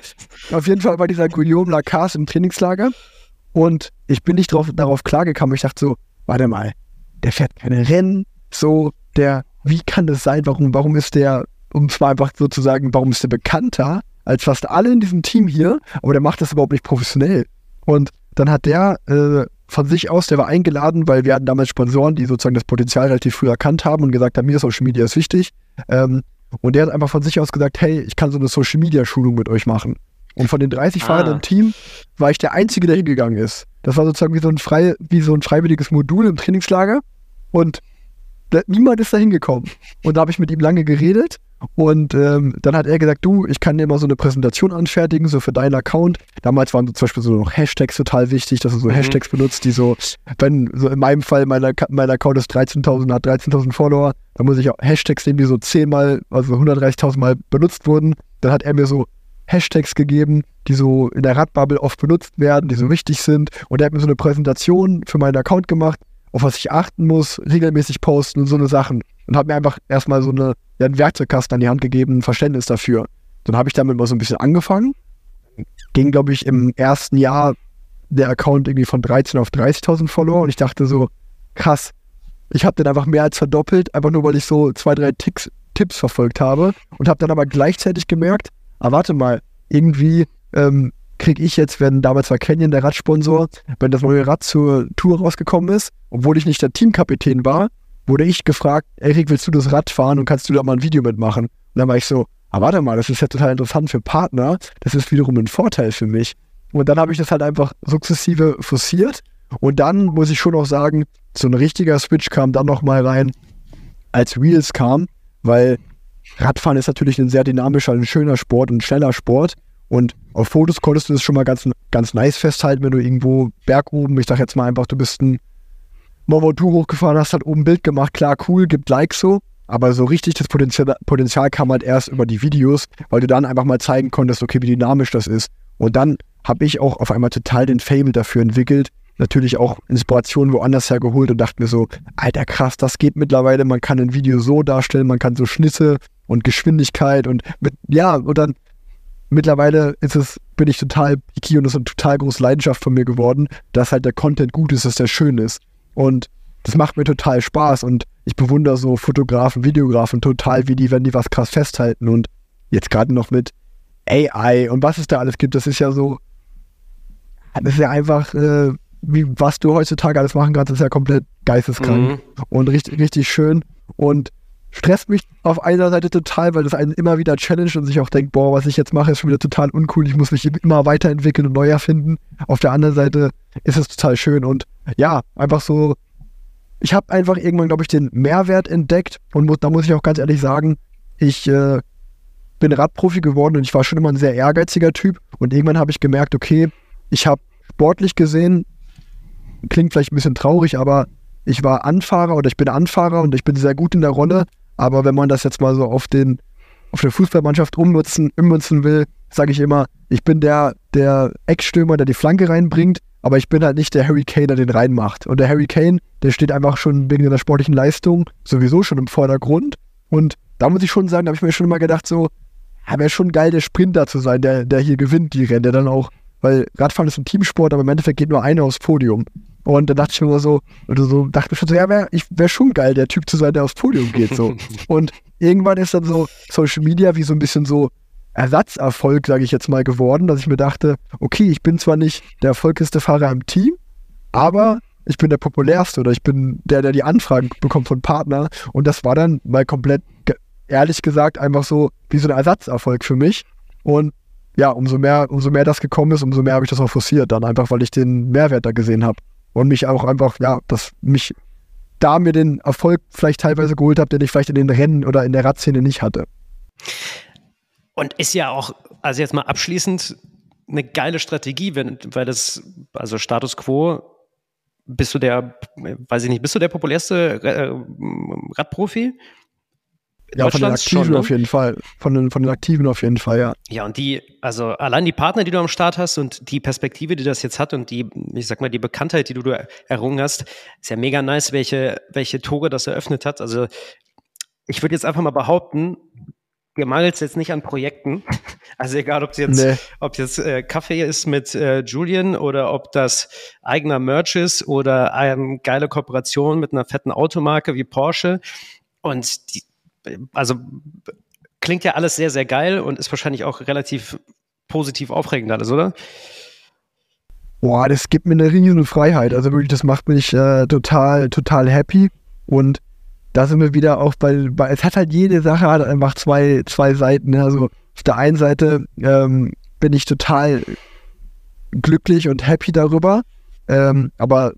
[SPEAKER 1] auf jeden Fall war dieser Guillaume Lacasse im Trainingslager und ich bin nicht drauf, darauf klargekommen. Ich dachte so, warte mal, der fährt keine Rennen, so, der wie kann das sein? Warum, warum ist der, um zwar einfach sozusagen, warum ist der bekannter als fast alle in diesem Team hier, aber der macht das überhaupt nicht professionell. Und dann hat der äh, von sich aus, der war eingeladen, weil wir hatten damals Sponsoren, die sozusagen das Potenzial relativ früh erkannt haben und gesagt haben, mir Social Media ist wichtig. Ähm, und der hat einfach von sich aus gesagt, hey, ich kann so eine Social Media Schulung mit euch machen. Und von den 30 ah. Fahrern im Team war ich der Einzige, der hingegangen ist. Das war sozusagen wie so ein, frei, wie so ein freiwilliges Modul im Trainingslager. Und niemand ist da hingekommen. Und da habe ich mit ihm lange geredet. Und ähm, dann hat er gesagt, du, ich kann dir mal so eine Präsentation anfertigen, so für deinen Account. Damals waren so zum Beispiel so noch Hashtags total wichtig, dass du so mhm. Hashtags benutzt, die so, wenn, so in meinem Fall, mein, mein Account ist 13.000, hat 13.000 Follower, dann muss ich auch Hashtags nehmen, die so zehnmal, also 130.000 Mal benutzt wurden. Dann hat er mir so Hashtags gegeben, die so in der Radbubble oft benutzt werden, die so wichtig sind. Und er hat mir so eine Präsentation für meinen Account gemacht auf was ich achten muss, regelmäßig posten und so eine Sachen. Und habe mir einfach erstmal so eine, ja, einen Werkzeugkasten an die Hand gegeben, ein Verständnis dafür. Dann habe ich damit mal so ein bisschen angefangen. Ging, glaube ich, im ersten Jahr der Account irgendwie von 13 auf 30.000 Follower und ich dachte so, krass, ich habe den einfach mehr als verdoppelt, einfach nur weil ich so zwei, drei Ticks, Tipps verfolgt habe und habe dann aber gleichzeitig gemerkt, ah, warte mal, irgendwie ähm, kriege ich jetzt, wenn damals war Canyon der Radsponsor, wenn das neue Rad zur Tour rausgekommen ist, obwohl ich nicht der Teamkapitän war, wurde ich gefragt, Erik, willst du das Rad fahren und kannst du da mal ein Video mitmachen? Und dann war ich so, ah, warte mal, das ist ja total interessant für Partner, das ist wiederum ein Vorteil für mich. Und dann habe ich das halt einfach sukzessive forciert und dann muss ich schon auch sagen, so ein richtiger Switch kam dann nochmal rein, als Wheels kam, weil Radfahren ist natürlich ein sehr dynamischer, ein schöner Sport, ein schneller Sport. Und auf Fotos konntest du das schon mal ganz, ganz nice festhalten, wenn du irgendwo bergoben, ich sag jetzt mal einfach, du bist ein Momotu hochgefahren, hast halt oben ein Bild gemacht, klar, cool, gibt Likes so. Aber so richtig das Potenzial, Potenzial kam halt erst über die Videos, weil du dann einfach mal zeigen konntest, okay, wie dynamisch das ist. Und dann habe ich auch auf einmal total den Fable dafür entwickelt, natürlich auch Inspiration woanders hergeholt und dachte mir so, alter krass, das geht mittlerweile, man kann ein Video so darstellen, man kann so Schnitte und Geschwindigkeit und mit, ja, und dann mittlerweile ist es, bin ich total picky und das ist eine total große Leidenschaft von mir geworden, dass halt der Content gut ist, dass der schön ist. Und das macht mir total Spaß und ich bewundere so Fotografen, Videografen total, wie die, wenn die was krass festhalten und jetzt gerade noch mit AI und was es da alles gibt, das ist ja so, das ist ja einfach, äh, wie, was du heutzutage alles machen kannst, ist ja komplett geisteskrank mhm. und richtig, richtig schön und stresst mich auf einer Seite total, weil das einen immer wieder challenge und sich auch denkt, boah, was ich jetzt mache, ist schon wieder total uncool, ich muss mich immer weiterentwickeln und neu erfinden. Auf der anderen Seite ist es total schön und ja, einfach so, ich habe einfach irgendwann, glaube ich, den Mehrwert entdeckt und muss, da muss ich auch ganz ehrlich sagen, ich äh, bin Radprofi geworden und ich war schon immer ein sehr ehrgeiziger Typ und irgendwann habe ich gemerkt, okay, ich habe sportlich gesehen klingt vielleicht ein bisschen traurig, aber ich war Anfahrer oder ich bin Anfahrer und ich bin sehr gut in der Rolle. Aber wenn man das jetzt mal so auf den auf der Fußballmannschaft ummünzen, ummünzen will, sage ich immer, ich bin der, der Eckstürmer, der die Flanke reinbringt, aber ich bin halt nicht der Harry Kane, der den reinmacht. Und der Harry Kane, der steht einfach schon wegen der sportlichen Leistung sowieso schon im Vordergrund. Und da muss ich schon sagen, da habe ich mir schon immer gedacht, so, wäre schon geil, der Sprinter zu sein, der, der hier gewinnt, die Rennen, der dann auch, weil Radfahren ist ein Teamsport, aber im Endeffekt geht nur einer aufs Podium. Und dann dachte ich mir so, oder so, dachte mir schon so, ja, wär, ich wäre schon geil, der Typ zu sein, der aufs Podium geht. So. und irgendwann ist dann so Social Media wie so ein bisschen so Ersatzerfolg, sage ich jetzt mal, geworden, dass ich mir dachte, okay, ich bin zwar nicht der erfolgreichste Fahrer im Team, aber ich bin der populärste oder ich bin der, der die Anfragen bekommt von Partner. Und das war dann mal komplett, ehrlich gesagt, einfach so wie so ein Ersatzerfolg für mich. Und ja, umso mehr, umso mehr das gekommen ist, umso mehr habe ich das auch forciert, dann einfach, weil ich den Mehrwert da gesehen habe und mich auch einfach, ja, dass mich da mir den Erfolg vielleicht teilweise geholt habe, den ich vielleicht in den Rennen oder in der Radszene nicht hatte.
[SPEAKER 2] Und ist ja auch, also jetzt mal abschließend, eine geile Strategie, wenn, weil das, also Status quo, bist du der, weiß ich nicht, bist du der populärste äh, Radprofi?
[SPEAKER 1] Ja, von den Aktiven schon, ne? auf jeden Fall. Von den, von den Aktiven auf jeden Fall, ja.
[SPEAKER 2] Ja, und die, also allein die Partner, die du am Start hast und die Perspektive, die das jetzt hat und die, ich sag mal, die Bekanntheit, die du, du errungen hast, ist ja mega nice, welche, welche Tore das eröffnet hat. Also ich würde jetzt einfach mal behaupten, dir mangelt es jetzt nicht an Projekten. Also egal, ob es jetzt, nee. ob jetzt äh, Kaffee ist mit äh, Julian oder ob das eigener Merch ist oder eine geile Kooperation mit einer fetten Automarke wie Porsche. Und die, also klingt ja alles sehr, sehr geil und ist wahrscheinlich auch relativ positiv aufregend alles, oder?
[SPEAKER 1] Boah, das gibt mir eine riesen Freiheit. Also wirklich, das macht mich äh, total, total happy. Und da sind wir wieder auch bei, bei, es hat halt jede Sache hat einfach zwei, zwei Seiten. Ne? Also auf der einen Seite ähm, bin ich total glücklich und happy darüber. Ähm, aber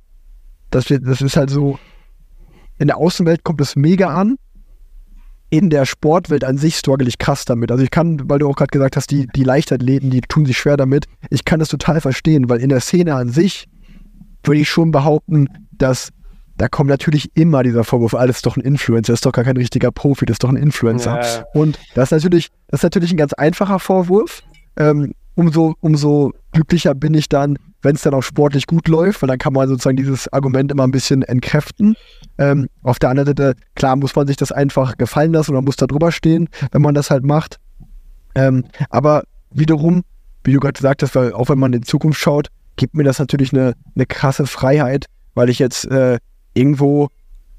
[SPEAKER 1] das, wird, das ist halt so, in der Außenwelt kommt es mega an in der Sportwelt an sich struggle ich krass damit. Also ich kann, weil du auch gerade gesagt hast, die, die Leichtathleten, die tun sich schwer damit. Ich kann das total verstehen, weil in der Szene an sich würde ich schon behaupten, dass da kommt natürlich immer dieser Vorwurf, alles ist doch ein Influencer, ist doch gar kein richtiger Profi, das ist doch ein Influencer. Ja. Und das ist natürlich, das ist natürlich ein ganz einfacher Vorwurf. Ähm, umso, umso glücklicher bin ich dann, wenn es dann auch sportlich gut läuft, weil dann kann man sozusagen dieses Argument immer ein bisschen entkräften. Ähm, auf der anderen Seite, klar, muss man sich das einfach gefallen lassen oder muss da drüber stehen, wenn man das halt macht. Ähm, aber wiederum, wie du gerade gesagt hast, weil auch wenn man in Zukunft schaut, gibt mir das natürlich eine, eine krasse Freiheit, weil ich jetzt äh, irgendwo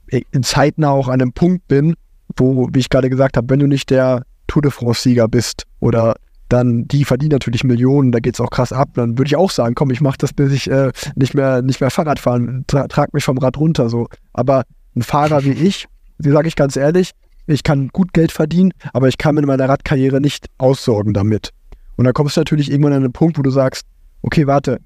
[SPEAKER 1] in zeitnah auch an einem Punkt bin, wo, wie ich gerade gesagt habe, wenn du nicht der Tour de France-Sieger bist oder dann die verdienen natürlich Millionen, da geht es auch krass ab. Dann würde ich auch sagen, komm, ich mache das, bis ich äh, nicht mehr nicht mehr Fahrrad fahren, tra trag mich vom Rad runter so. Aber ein Fahrer wie ich, wie sage ich ganz ehrlich, ich kann gut Geld verdienen, aber ich kann mit meiner Radkarriere nicht aussorgen damit. Und dann kommst du natürlich irgendwann an einen Punkt, wo du sagst, okay, warte,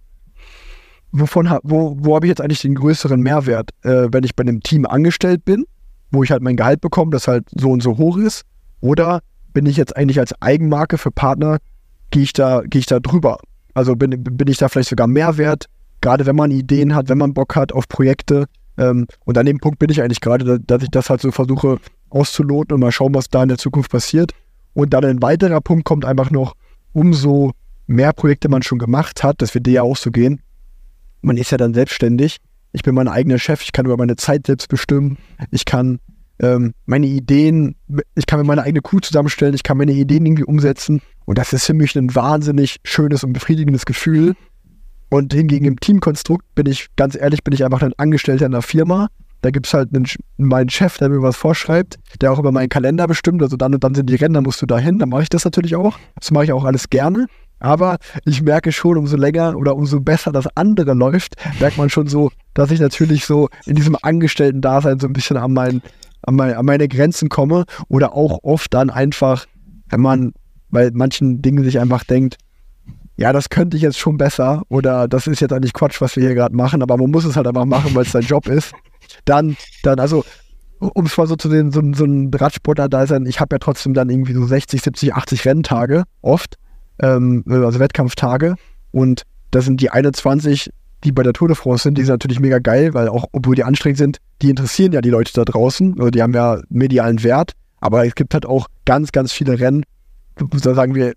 [SPEAKER 1] wovon wo, wo habe ich jetzt eigentlich den größeren Mehrwert, äh, wenn ich bei einem Team angestellt bin, wo ich halt mein Gehalt bekomme, das halt so und so hoch ist, oder bin ich jetzt eigentlich als Eigenmarke für Partner, gehe ich da, ich da drüber? Also bin, bin ich da vielleicht sogar Mehrwert, gerade wenn man Ideen hat, wenn man Bock hat auf Projekte. Ähm, und an dem Punkt bin ich eigentlich gerade, dass ich das halt so versuche auszuloten und mal schauen, was da in der Zukunft passiert. Und dann ein weiterer Punkt kommt einfach noch, umso mehr Projekte man schon gemacht hat, das wird dir ja auch so gehen. Man ist ja dann selbstständig. Ich bin mein eigener Chef, ich kann über meine Zeit selbst bestimmen. Ich kann ähm, meine Ideen, ich kann mir meine eigene Kuh zusammenstellen, ich kann meine Ideen irgendwie umsetzen. Und das ist für mich ein wahnsinnig schönes und befriedigendes Gefühl. Und hingegen im Teamkonstrukt bin ich, ganz ehrlich, bin ich einfach ein Angestellter in einer Firma. Da gibt es halt einen, meinen Chef, der mir was vorschreibt, der auch über meinen Kalender bestimmt. Also dann und dann sind die Rennen, dann musst du da hin. Dann mache ich das natürlich auch. Das mache ich auch alles gerne. Aber ich merke schon, umso länger oder umso besser das andere läuft, merkt man schon so, dass ich natürlich so in diesem Angestellten-Dasein so ein bisschen an meinen an, mein, an meine Grenzen komme oder auch oft dann einfach, wenn man bei manchen Dingen sich einfach denkt, ja, das könnte ich jetzt schon besser oder das ist jetzt eigentlich Quatsch, was wir hier gerade machen, aber man muss es halt einfach machen, weil es sein Job ist. Dann, dann, also, um es mal so zu sehen, so, so ein Radsportler da sein, ich habe ja trotzdem dann irgendwie so 60, 70, 80 Renntage oft, ähm, also Wettkampftage und das sind die 21, die bei der Tour de France sind, die sind natürlich mega geil, weil auch, obwohl die anstrengend sind, die interessieren ja die Leute da draußen, also die haben ja medialen Wert, aber es gibt halt auch ganz, ganz viele Rennen, da sagen wir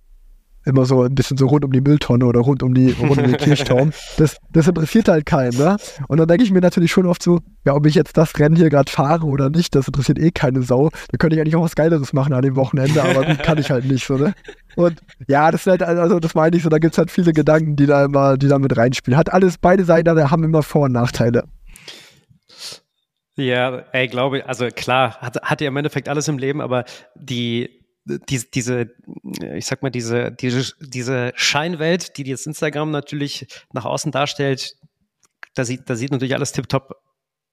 [SPEAKER 1] immer so ein bisschen so rund um die Mülltonne oder rund um die rund um den Kirchturm. Das, das interessiert halt keinen, ne? Und dann denke ich mir natürlich schon oft so, ja, ob ich jetzt das Rennen hier gerade fahre oder nicht, das interessiert eh keine Sau. Da könnte ich eigentlich auch was Geileres machen an dem Wochenende, aber gut, kann ich halt nicht so, ne? Und ja, das ist halt, also das meine ich so, da gibt es halt viele Gedanken, die da immer, die da mit reinspielen. Hat alles, beide Seiten haben immer Vor- und Nachteile.
[SPEAKER 2] Ja, ey, glaube, also klar, hat, hat ja im Endeffekt alles im Leben, aber die, die, diese, ich sag mal, diese, diese, diese Scheinwelt, die jetzt Instagram natürlich nach außen darstellt, da sieht, da sieht natürlich alles tiptop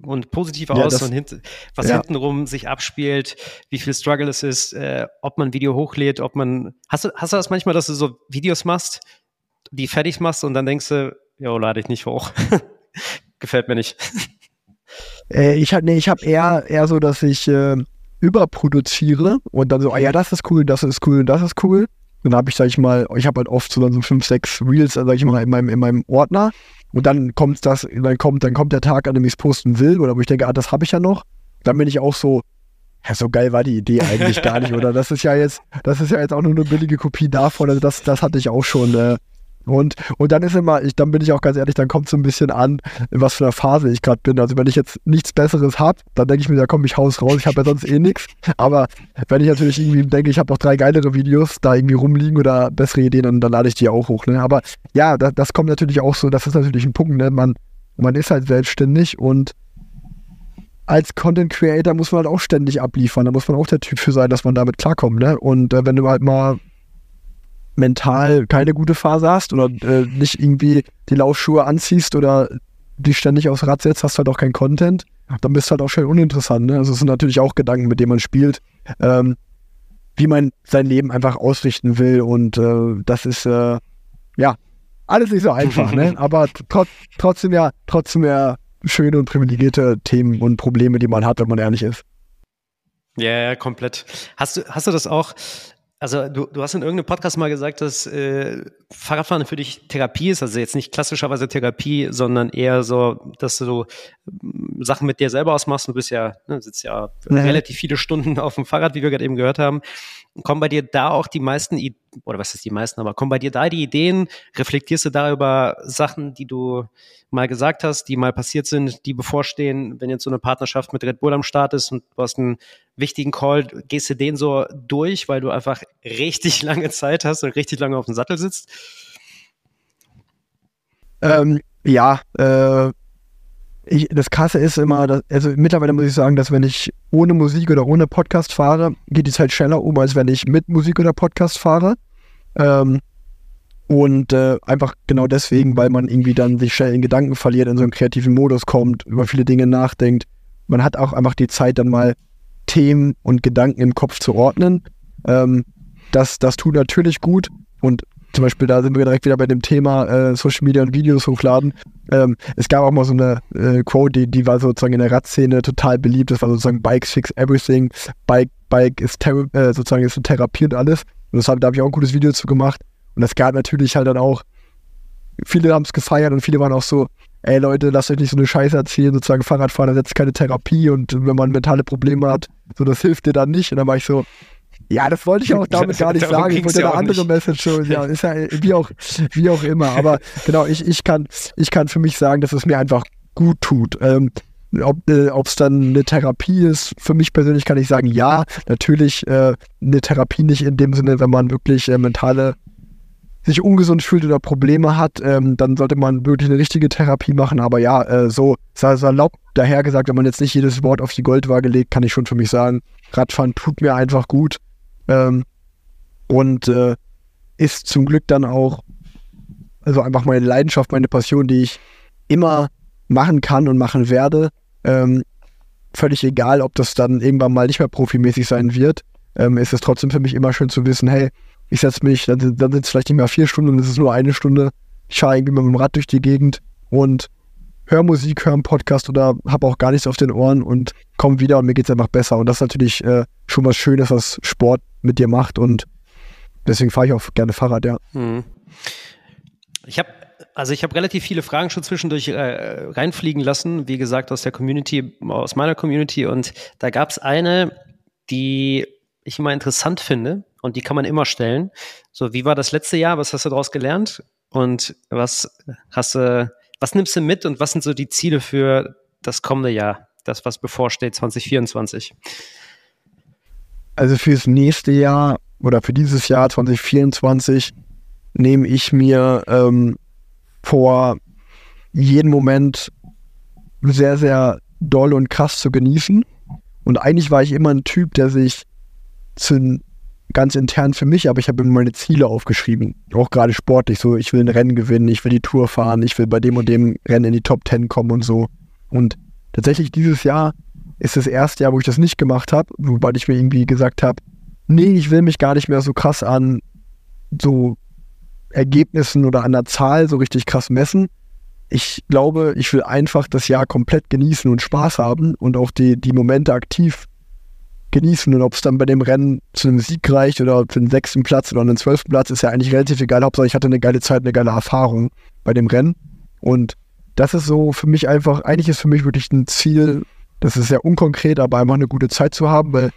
[SPEAKER 2] und positiv ja, aus das, und hint, was ja. hintenrum sich abspielt, wie viel Struggle es ist, äh, ob man ein Video hochlädt, ob man, hast du, hast du das manchmal, dass du so Videos machst, die fertig machst und dann denkst du, jo, lade ich nicht hoch. Gefällt mir nicht.
[SPEAKER 1] Äh, ich habe nee, ich hab eher, eher so, dass ich äh, überproduziere und dann so, ah ja, das ist cool, das ist cool, das ist cool. Dann habe ich, sag ich mal, ich habe halt oft so dann so fünf, sechs Reels, sag ich mal, in meinem, in meinem Ordner. Und dann kommt das, dann kommt, dann kommt der Tag, an dem ich es posten will, oder wo ich denke, ah, das habe ich ja noch. Dann bin ich auch so, ja, so geil war die Idee eigentlich gar nicht, oder? Das ist ja jetzt, das ist ja jetzt auch nur eine billige Kopie davon. Also das, das hatte ich auch schon. Äh, und, und dann ist immer, ich, dann bin ich auch ganz ehrlich, dann kommt so ein bisschen an, in was für einer Phase ich gerade bin. Also wenn ich jetzt nichts Besseres habe, dann denke ich mir, da komme ich Haus raus, ich habe ja sonst eh nichts. Aber wenn ich natürlich irgendwie denke, ich habe noch drei geilere Videos da irgendwie rumliegen oder bessere Ideen, dann, dann lade ich die auch hoch. Ne? Aber ja, das, das kommt natürlich auch so, das ist natürlich ein Punkt, ne? Man, man ist halt selbstständig und als Content Creator muss man halt auch ständig abliefern. Da muss man auch der Typ für sein, dass man damit klarkommt. Ne? Und äh, wenn du halt mal mental keine gute Phase hast oder äh, nicht irgendwie die Laufschuhe anziehst oder dich ständig aufs Rad setzt, hast halt auch kein Content, dann bist du halt auch schnell uninteressant. Ne? Also es sind natürlich auch Gedanken, mit denen man spielt, ähm, wie man sein Leben einfach ausrichten will und äh, das ist äh, ja alles nicht so einfach, ne? aber tr trotzdem ja trotzdem ja schöne und privilegierte Themen und Probleme, die man hat, wenn man ehrlich ist.
[SPEAKER 2] Ja, ja, komplett. Hast du, hast du das auch? Also du, du hast in irgendeinem Podcast mal gesagt, dass äh, Fahrradfahren für dich Therapie ist, also jetzt nicht klassischerweise Therapie, sondern eher so, dass du so mm, Sachen mit dir selber ausmachst. Du bist ja, ne, sitzt ja mhm. relativ viele Stunden auf dem Fahrrad, wie wir gerade eben gehört haben. Kommen bei dir da auch die meisten, oder was ist die meisten, aber kommen bei dir da die Ideen? Reflektierst du da über Sachen, die du mal gesagt hast, die mal passiert sind, die bevorstehen, wenn jetzt so eine Partnerschaft mit Red Bull am Start ist und du hast einen wichtigen Call, gehst du den so durch, weil du einfach richtig lange Zeit hast und richtig lange auf dem Sattel sitzt?
[SPEAKER 1] Ähm, ja, äh, ich, das Krasse ist immer, dass, also mittlerweile muss ich sagen, dass wenn ich ohne Musik oder ohne Podcast fahre, geht die Zeit schneller um, als wenn ich mit Musik oder Podcast fahre. Ähm, und äh, einfach genau deswegen, weil man irgendwie dann sich schnell in Gedanken verliert, in so einen kreativen Modus kommt, über viele Dinge nachdenkt. Man hat auch einfach die Zeit, dann mal Themen und Gedanken im Kopf zu ordnen. Ähm, das, das tut natürlich gut. Und zum Beispiel, da sind wir direkt wieder bei dem Thema äh, Social Media und Videos hochladen. Ähm, es gab auch mal so eine äh, Quote, die, die war sozusagen in der Radszene total beliebt. Das war sozusagen Bikes fix everything. Bike, Bike ist äh, sozusagen ist eine Therapie und alles. Und deshalb, da habe ich auch ein gutes Video zu gemacht. Und es gab natürlich halt dann auch, viele haben es gefeiert und viele waren auch so, ey Leute, lasst euch nicht so eine Scheiße erzählen, sozusagen Fahrradfahren ersetzt keine Therapie und wenn man mentale Probleme hat, so das hilft dir dann nicht. Und dann war ich so, ja, das wollte ich auch damit gar nicht sagen. Ich wollte ja eine andere nicht. Message schon. Ja, ist ja wie auch, wie auch immer. Aber genau, ich, ich, kann, ich kann für mich sagen, dass es mir einfach gut tut. Ähm, ob äh, es dann eine Therapie ist, für mich persönlich kann ich sagen, ja, natürlich äh, eine Therapie nicht in dem Sinne, wenn man wirklich äh, mentale sich ungesund fühlt oder Probleme hat, ähm, dann sollte man wirklich eine richtige Therapie machen. Aber ja, äh, so salopp dahergesagt, wenn man jetzt nicht jedes Wort auf die Goldwaage legt, kann ich schon für mich sagen, Radfahren tut mir einfach gut. Ähm, und äh, ist zum Glück dann auch, also einfach meine Leidenschaft, meine Passion, die ich immer machen kann und machen werde. Ähm, völlig egal, ob das dann irgendwann mal nicht mehr profimäßig sein wird, ähm, ist es trotzdem für mich immer schön zu wissen, hey, ich setze mich, dann, dann sind es vielleicht nicht mehr vier Stunden, es ist nur eine Stunde. Ich fahre irgendwie mit dem Rad durch die Gegend und höre Musik, höre einen Podcast oder habe auch gar nichts auf den Ohren und komme wieder und mir geht es einfach besser. Und das ist natürlich äh, schon was Schönes, was Sport mit dir macht und deswegen fahre ich auch gerne Fahrrad, ja. Hm.
[SPEAKER 2] Ich habe also ich habe relativ viele Fragen schon zwischendurch äh, reinfliegen lassen, wie gesagt, aus der Community, aus meiner Community. Und da gab es eine, die ich immer interessant finde und die kann man immer stellen. So, wie war das letzte Jahr? Was hast du daraus gelernt? Und was hast du, was nimmst du mit und was sind so die Ziele für das kommende Jahr? Das, was bevorsteht 2024?
[SPEAKER 1] Also fürs nächste Jahr oder für dieses Jahr 2024 nehme ich mir ähm, vor, jeden Moment sehr, sehr doll und krass zu genießen. Und eigentlich war ich immer ein Typ, der sich zu, ganz intern für mich, aber ich habe immer meine Ziele aufgeschrieben. Auch gerade sportlich. So, ich will ein Rennen gewinnen, ich will die Tour fahren, ich will bei dem und dem Rennen in die Top Ten kommen und so. Und tatsächlich dieses Jahr ist das erste Jahr, wo ich das nicht gemacht habe, wobei ich mir irgendwie gesagt habe, nee, ich will mich gar nicht mehr so krass an so Ergebnissen oder an der Zahl so richtig krass messen. Ich glaube, ich will einfach das Jahr komplett genießen und Spaß haben und auch die, die Momente aktiv genießen. Und ob es dann bei dem Rennen zu einem Sieg reicht oder für den sechsten Platz oder einen zwölften Platz, ist ja eigentlich relativ egal. Hauptsache, ich hatte eine geile Zeit, eine geile Erfahrung bei dem Rennen. Und das ist so für mich einfach, eigentlich ist für mich wirklich ein Ziel, das ist sehr unkonkret, aber einfach eine gute Zeit zu haben, weil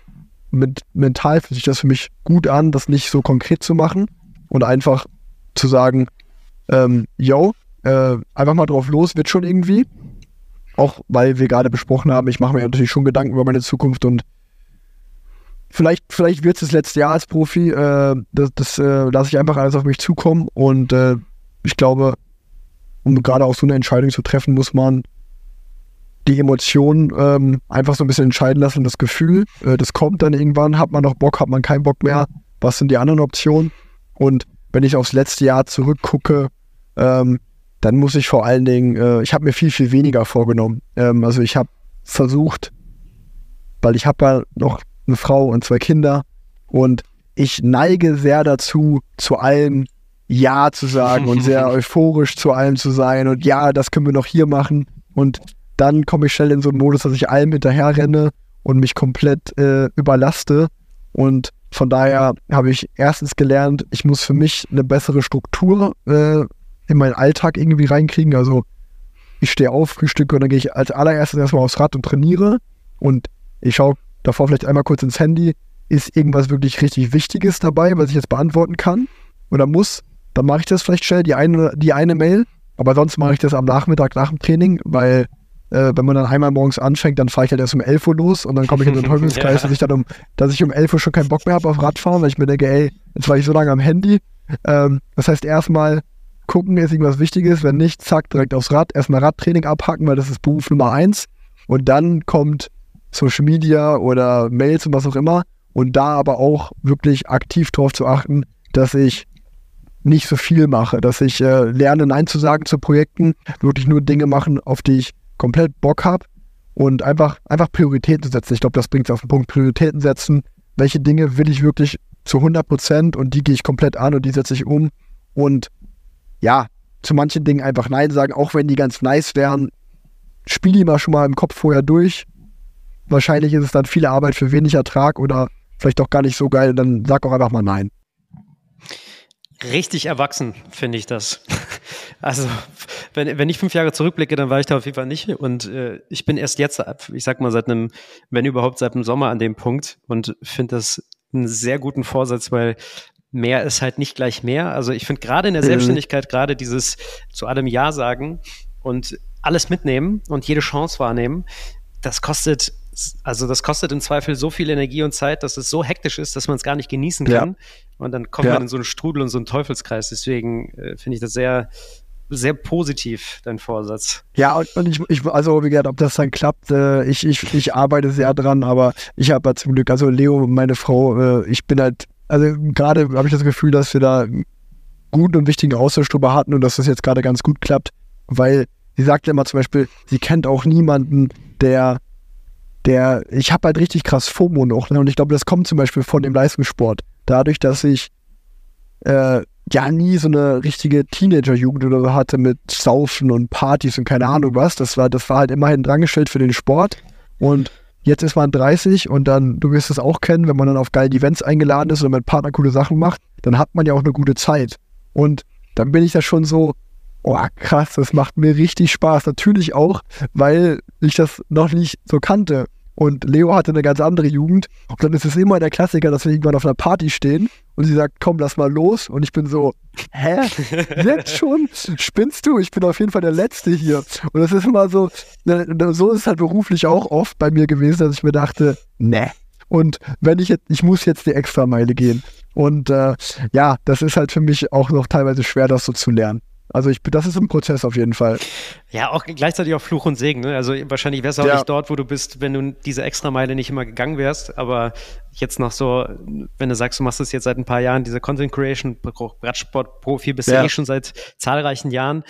[SPEAKER 1] mit, mental fühlt sich das für mich gut an, das nicht so konkret zu machen und einfach zu sagen, ähm, yo, äh, einfach mal drauf los, wird schon irgendwie. Auch weil wir gerade besprochen haben, ich mache mir natürlich schon Gedanken über meine Zukunft und vielleicht, vielleicht wird es das letzte Jahr als Profi. Äh, das das äh, lasse ich einfach alles auf mich zukommen. Und äh, ich glaube, um gerade auch so eine Entscheidung zu treffen, muss man die Emotionen ähm, einfach so ein bisschen entscheiden lassen. Das Gefühl, äh, das kommt dann irgendwann. Hat man noch Bock, hat man keinen Bock mehr? Was sind die anderen Optionen? Und wenn ich aufs letzte Jahr zurückgucke, ähm, dann muss ich vor allen Dingen, äh, ich habe mir viel, viel weniger vorgenommen. Ähm, also ich habe versucht, weil ich habe ja noch eine Frau und zwei Kinder. Und ich neige sehr dazu, zu allem Ja zu sagen und sehr euphorisch zu allem zu sein. Und ja, das können wir noch hier machen. Und dann komme ich schnell in so einen Modus, dass ich allem hinterher renne und mich komplett äh, überlaste. Und von daher habe ich erstens gelernt, ich muss für mich eine bessere Struktur äh, in meinen Alltag irgendwie reinkriegen. Also ich stehe auf, frühstücke und dann gehe ich als allererstes erstmal aufs Rad und trainiere. Und ich schaue davor vielleicht einmal kurz ins Handy, ist irgendwas wirklich richtig Wichtiges dabei, was ich jetzt beantworten kann oder muss, dann mache ich das vielleicht schnell, die eine, die eine Mail, aber sonst mache ich das am Nachmittag nach dem Training, weil äh, wenn man dann einmal morgens anfängt, dann fahre ich halt erst um 11 Uhr los und dann komme ich in den Teufelskreis, ja. dass ich dann um, dass ich um 11 Uhr schon keinen Bock mehr habe auf Radfahren, weil ich mir denke, ey, jetzt war ich so lange am Handy. Ähm, das heißt, erstmal gucken, ist irgendwas Wichtiges, wenn nicht, zack, direkt aufs Rad, erstmal Radtraining abhacken, weil das ist Beruf Nummer eins. Und dann kommt Social Media oder Mails und was auch immer. Und da aber auch wirklich aktiv darauf zu achten, dass ich nicht so viel mache, dass ich äh, lerne, Nein zu sagen zu Projekten, wirklich nur Dinge machen, auf die ich komplett Bock habe und einfach, einfach Prioritäten setzen. Ich glaube, das bringt es auf den Punkt. Prioritäten setzen. Welche Dinge will ich wirklich zu 100 Prozent und die gehe ich komplett an und die setze ich um. Und ja, zu manchen Dingen einfach Nein sagen, auch wenn die ganz nice wären. Spiel die mal schon mal im Kopf vorher durch. Wahrscheinlich ist es dann viel Arbeit für wenig Ertrag oder vielleicht auch gar nicht so geil. Dann sag auch einfach mal Nein.
[SPEAKER 2] Richtig erwachsen finde ich das. Also, wenn, wenn ich fünf Jahre zurückblicke, dann war ich da auf jeden Fall nicht. Und äh, ich bin erst jetzt, ich sag mal, seit einem, wenn überhaupt seit dem Sommer an dem Punkt und finde das einen sehr guten Vorsatz, weil mehr ist halt nicht gleich mehr. Also ich finde gerade in der mhm. Selbstständigkeit, gerade dieses zu allem Ja sagen und alles mitnehmen und jede Chance wahrnehmen, das kostet also das kostet im Zweifel so viel Energie und Zeit, dass es so hektisch ist, dass man es gar nicht genießen kann. Ja. Und dann kommt ja. man in so einen Strudel und so einen Teufelskreis. Deswegen äh, finde ich das sehr, sehr positiv, dein Vorsatz.
[SPEAKER 1] Ja, und, und ich, ich, also wie gesagt, ob das dann klappt, äh, ich, ich, ich arbeite sehr dran, aber ich habe ja zum Glück, also Leo, meine Frau, äh, ich bin halt, also gerade habe ich das Gefühl, dass wir da guten und wichtigen Austausch drüber hatten und dass das jetzt gerade ganz gut klappt, weil sie sagt ja immer zum Beispiel, sie kennt auch niemanden, der der, ich habe halt richtig krass FOMO noch. Ne? Und ich glaube, das kommt zum Beispiel von dem Leistungssport. Dadurch, dass ich äh, ja nie so eine richtige Teenager-Jugend oder so hatte mit Saufen und Partys und keine Ahnung was. Das war, das war halt immerhin drangestellt für den Sport. Und jetzt ist man 30 und dann, du wirst es auch kennen, wenn man dann auf geile Events eingeladen ist oder mit Partner coole Sachen macht, dann hat man ja auch eine gute Zeit. Und dann bin ich da schon so, oh krass, das macht mir richtig Spaß. Natürlich auch, weil ich das noch nicht so kannte. Und Leo hatte eine ganz andere Jugend. Und dann ist es immer der Klassiker, dass wir irgendwann auf einer Party stehen und sie sagt, komm, lass mal los. Und ich bin so, hä? Jetzt schon? Spinnst du? Ich bin auf jeden Fall der Letzte hier. Und das ist immer so, ne, so ist es halt beruflich auch oft bei mir gewesen, dass ich mir dachte, ne. Und wenn ich jetzt, ich muss jetzt die Extrameile gehen. Und äh, ja, das ist halt für mich auch noch teilweise schwer, das so zu lernen. Also ich, das ist ein Prozess auf jeden Fall.
[SPEAKER 2] Ja, auch gleichzeitig auch Fluch und Segen. Ne? Also wahrscheinlich wärst du auch ja. nicht dort, wo du bist, wenn du diese Extrameile nicht immer gegangen wärst. Aber jetzt noch so, wenn du sagst, du machst das jetzt seit ein paar Jahren, diese Content Creation, Radsport-Profi bist ja. du eh schon seit zahlreichen Jahren.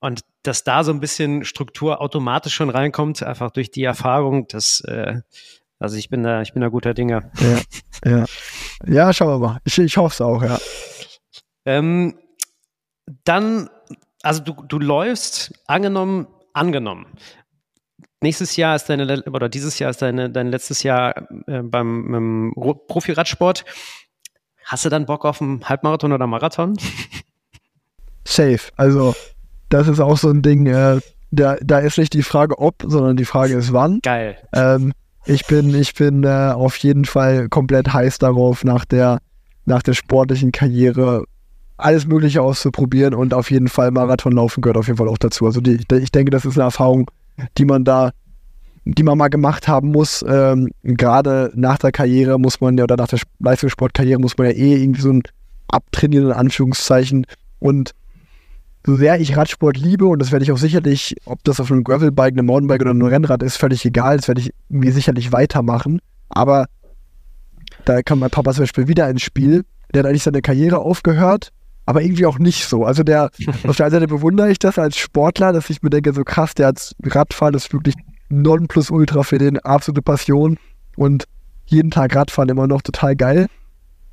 [SPEAKER 2] Und dass da so ein bisschen Struktur automatisch schon reinkommt, einfach durch die Erfahrung, das, äh, also ich bin da, ich bin da guter Dinger.
[SPEAKER 1] Ja, ja. Ja, schauen wir mal. Ich, ich hoffe es auch, ja.
[SPEAKER 2] Ähm, dann also du, du läufst, angenommen, angenommen. Nächstes Jahr ist deine, oder dieses Jahr ist deine, dein letztes Jahr äh, beim, beim Profi-Radsport. Hast du dann Bock auf einen Halbmarathon oder Marathon?
[SPEAKER 1] Safe. Also, das ist auch so ein Ding, äh, da, da ist nicht die Frage ob, sondern die Frage ist wann.
[SPEAKER 2] Geil.
[SPEAKER 1] Ähm, ich bin, ich bin äh, auf jeden Fall komplett heiß darauf, nach der, nach der sportlichen Karriere alles Mögliche auszuprobieren und auf jeden Fall Marathon laufen gehört auf jeden Fall auch dazu. Also die, ich denke, das ist eine Erfahrung, die man da, die man mal gemacht haben muss. Ähm, Gerade nach der Karriere muss man ja, oder nach der Leistungssportkarriere muss man ja eh irgendwie so ein abtrainieren, in Anführungszeichen. Und so sehr ich Radsport liebe, und das werde ich auch sicherlich, ob das auf einem Gravelbike, einem Mountainbike oder einem Rennrad ist, völlig egal, das werde ich irgendwie sicherlich weitermachen. Aber da kam mein Papa zum Beispiel wieder ins Spiel. Der hat eigentlich seine Karriere aufgehört aber irgendwie auch nicht so. Also der, auf der einen Seite bewundere ich das als Sportler, dass ich mir denke, so krass, der hat Radfahren ist wirklich Nonplusultra für den, absolute Passion und jeden Tag Radfahren immer noch total geil.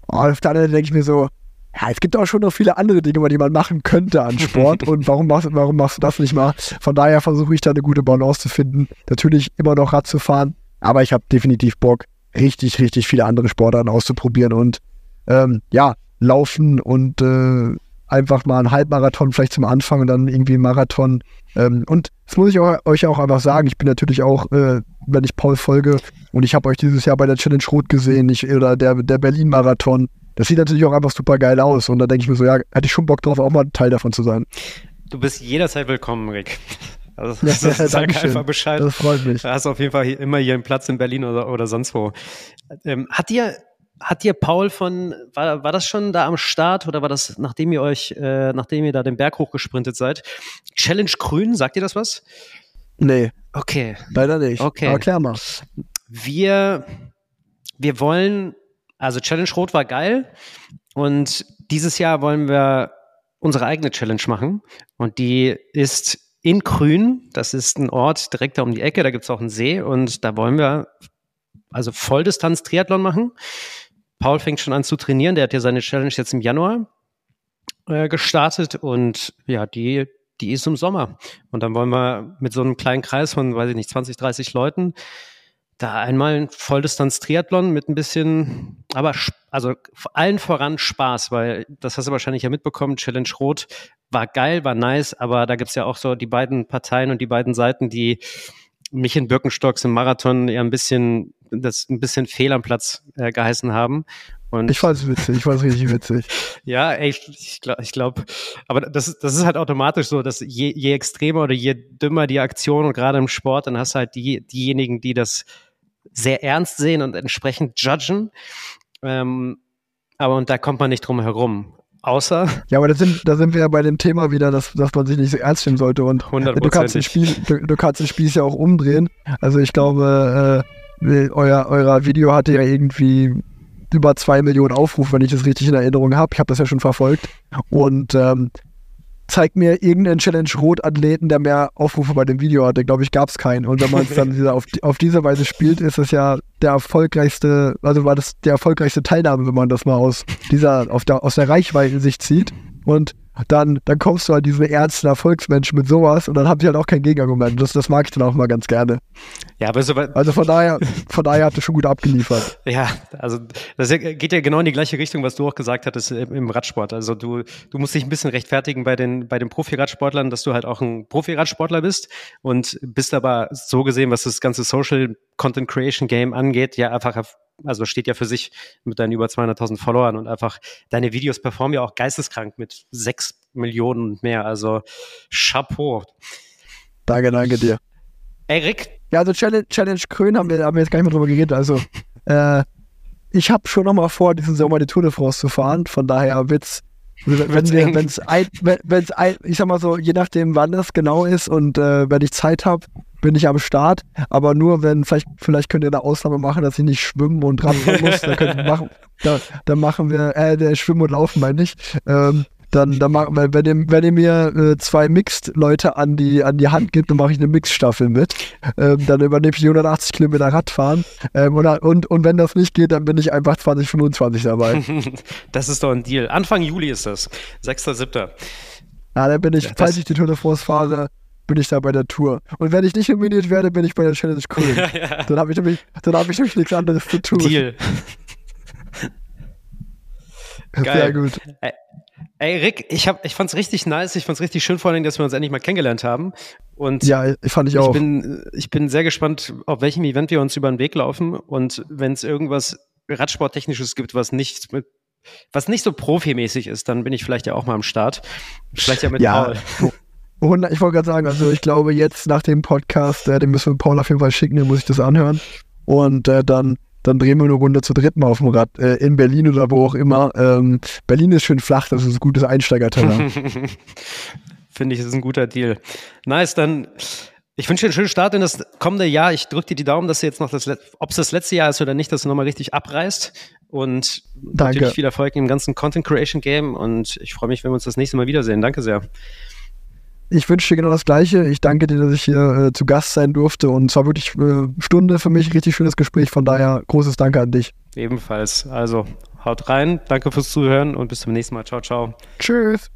[SPEAKER 1] Und auf der anderen Seite denke ich mir so, ja, es gibt auch schon noch viele andere Dinge, die man machen könnte an Sport und warum machst, warum machst du das nicht mal? Von daher versuche ich da eine gute Balance zu finden. Natürlich immer noch Rad zu fahren, aber ich habe definitiv Bock, richtig, richtig viele andere Sportarten auszuprobieren und ähm, ja, laufen und äh, einfach mal einen Halbmarathon vielleicht zum Anfang und dann irgendwie einen Marathon. Ähm, und das muss ich auch, euch auch einfach sagen. Ich bin natürlich auch, äh, wenn ich Paul folge und ich habe euch dieses Jahr bei der Challenge Rot gesehen ich, oder der, der Berlin-Marathon. Das sieht natürlich auch einfach super geil aus. Und da denke ich mir so, ja, hätte ich schon Bock drauf, auch mal Teil davon zu sein.
[SPEAKER 2] Du bist jederzeit willkommen, Rick. Also, ja, das, sag einfach Bescheid.
[SPEAKER 1] Das freut mich.
[SPEAKER 2] Du hast auf jeden Fall immer hier einen Platz in Berlin oder, oder sonst wo. Ähm, hat dir hat dir Paul von, war, war das schon da am Start oder war das, nachdem ihr euch, äh, nachdem ihr da den Berg hochgesprintet seid? Challenge Grün, sagt ihr das was?
[SPEAKER 1] Nee.
[SPEAKER 2] Okay.
[SPEAKER 1] Leider nicht.
[SPEAKER 2] Okay.
[SPEAKER 1] Aber klär mal.
[SPEAKER 2] Wir, wir wollen, also Challenge Rot war geil und dieses Jahr wollen wir unsere eigene Challenge machen. Und die ist in Grün. Das ist ein Ort direkt da um die Ecke. Da gibt es auch einen See. Und da wollen wir also Volldistanz-Triathlon machen. Paul fängt schon an zu trainieren. Der hat ja seine Challenge jetzt im Januar äh, gestartet. Und ja, die, die ist im Sommer. Und dann wollen wir mit so einem kleinen Kreis von, weiß ich nicht, 20, 30 Leuten da einmal ein Volldistanz-Triathlon mit ein bisschen, aber also allen voran Spaß, weil das hast du wahrscheinlich ja mitbekommen, Challenge Rot war geil, war nice, aber da gibt's ja auch so die beiden Parteien und die beiden Seiten, die mich in Birkenstocks im Marathon eher ein bisschen, das ein bisschen fehl am Platz äh, geheißen haben.
[SPEAKER 1] Und ich fand es witzig, ich fand es richtig witzig.
[SPEAKER 2] ja, ey, ich, ich glaube, ich glaub, aber das, das ist halt automatisch so, dass je, je extremer oder je dümmer die Aktion und gerade im Sport, dann hast du halt die, diejenigen, die das sehr ernst sehen und entsprechend judgen. Ähm, aber und da kommt man nicht drum herum. Außer.
[SPEAKER 1] Ja, aber da sind, da sind wir ja bei dem Thema wieder, dass, dass man sich nicht so ernst nehmen sollte. Und du kannst, den Spiel, du, du, kannst den Spiel ja auch umdrehen. Also ich glaube, äh, euer, euer Video hatte ja irgendwie über zwei Millionen Aufrufe, wenn ich das richtig in Erinnerung habe. Ich habe das ja schon verfolgt. Und ähm, zeig mir irgendeinen Challenge-Rot-Athleten, der mehr Aufrufe bei dem Video hatte. Glaube ich, gab es keinen. Und wenn man es dann auf, auf diese Weise spielt, ist es ja der erfolgreichste, also war das der erfolgreichste Teilnahme, wenn man das mal aus dieser, auf der, aus der Reichweite sich zieht. Und dann, dann kommst du halt diesen ernsten Erfolgsmenschen mit sowas und dann habe ich halt auch kein Gegenargument. Das, das mag ich dann auch mal ganz gerne.
[SPEAKER 2] Ja, aber so
[SPEAKER 1] Also von daher, von daher hat er schon gut abgeliefert.
[SPEAKER 2] Ja, also das geht ja genau in die gleiche Richtung, was du auch gesagt hattest im Radsport. Also du, du musst dich ein bisschen rechtfertigen bei den, bei den Profi-Radsportlern, dass du halt auch ein Profi-Radsportler bist und bist aber so gesehen, was das ganze Social Content Creation Game angeht, ja einfach also steht ja für sich mit deinen über 200.000 Followern und einfach deine Videos performen ja auch geisteskrank mit sechs Millionen und mehr. Also Chapeau.
[SPEAKER 1] Danke, danke dir.
[SPEAKER 2] Erik?
[SPEAKER 1] Ja, also Challenge, Challenge Krön haben wir, haben wir jetzt gar nicht mehr drüber geredet. Also äh, ich habe schon noch mal vor, diesen Sommer die Tour de France zu fahren. Von daher wird's wenn wir, wenn's ein, wenn, ein, ich sag mal so, je nachdem, wann das genau ist und äh, wenn ich Zeit habe, bin ich am Start. Aber nur wenn, vielleicht, vielleicht könnt ihr eine Ausnahme machen, dass ich nicht schwimmen und Radfahren muss. dann, könnt machen, da, dann machen wir, äh, schwimmen und laufen, meine ich. Ähm, dann, dann machen wir, wenn ihr, wenn ihr mir äh, zwei Mixed-Leute an die, an die Hand gibt, dann mache ich eine Mixed-Staffel mit. Ähm, dann übernehme ich die 180 Kilometer Radfahren. Ähm, und, und, und wenn das nicht geht, dann bin ich einfach 2025 dabei.
[SPEAKER 2] das ist doch ein Deal. Anfang Juli ist das. 6.7.
[SPEAKER 1] Ja, dann bin ich, ja, falls ich die Tour de France fahre, bin ich da bei der Tour. Und wenn ich nicht nominiert werde, bin ich bei der Challenge Cool. ja, ja. Dann habe ich, nämlich, hab ich nämlich nichts anderes zu tun.
[SPEAKER 2] Deal.
[SPEAKER 1] Geil. Sehr gut.
[SPEAKER 2] Ey, Rick, ich, hab, ich fand's richtig nice. Ich fand's richtig schön, vor allem, dass wir uns endlich mal kennengelernt haben. Und
[SPEAKER 1] ja, fand ich,
[SPEAKER 2] ich
[SPEAKER 1] auch.
[SPEAKER 2] Bin, ich bin sehr gespannt, auf welchem Event wir uns über den Weg laufen. Und wenn es irgendwas Radsporttechnisches gibt, was nicht mit was nicht so profimäßig ist, dann bin ich vielleicht ja auch mal am Start. Vielleicht ja mit
[SPEAKER 1] ja. Paul. Ich wollte gerade sagen, also ich glaube jetzt nach dem Podcast, äh, den müssen wir Paul auf jeden Fall schicken, den muss ich das anhören. Und äh, dann dann drehen wir eine Runde zu dritt mal auf dem Rad, äh, in Berlin oder wo auch immer. Ähm, Berlin ist schön flach, das ist ein gutes Einsteigerterrain.
[SPEAKER 2] Finde ich, das ist ein guter Deal. Nice, dann ich wünsche dir einen schönen Start in das kommende Jahr. Ich drücke dir die Daumen, dass du jetzt noch das, ob es das letzte Jahr ist oder nicht, dass du nochmal richtig abreißt. Und Danke. natürlich viel Erfolg im ganzen Content Creation Game. Und ich freue mich, wenn wir uns das nächste Mal wiedersehen. Danke sehr.
[SPEAKER 1] Ich wünsche dir genau das Gleiche. Ich danke dir, dass ich hier äh, zu Gast sein durfte und es war wirklich äh, Stunde für mich, richtig schönes Gespräch. Von daher großes Danke an dich.
[SPEAKER 2] Ebenfalls. Also haut rein, danke fürs Zuhören und bis zum nächsten Mal. Ciao, ciao.
[SPEAKER 1] Tschüss.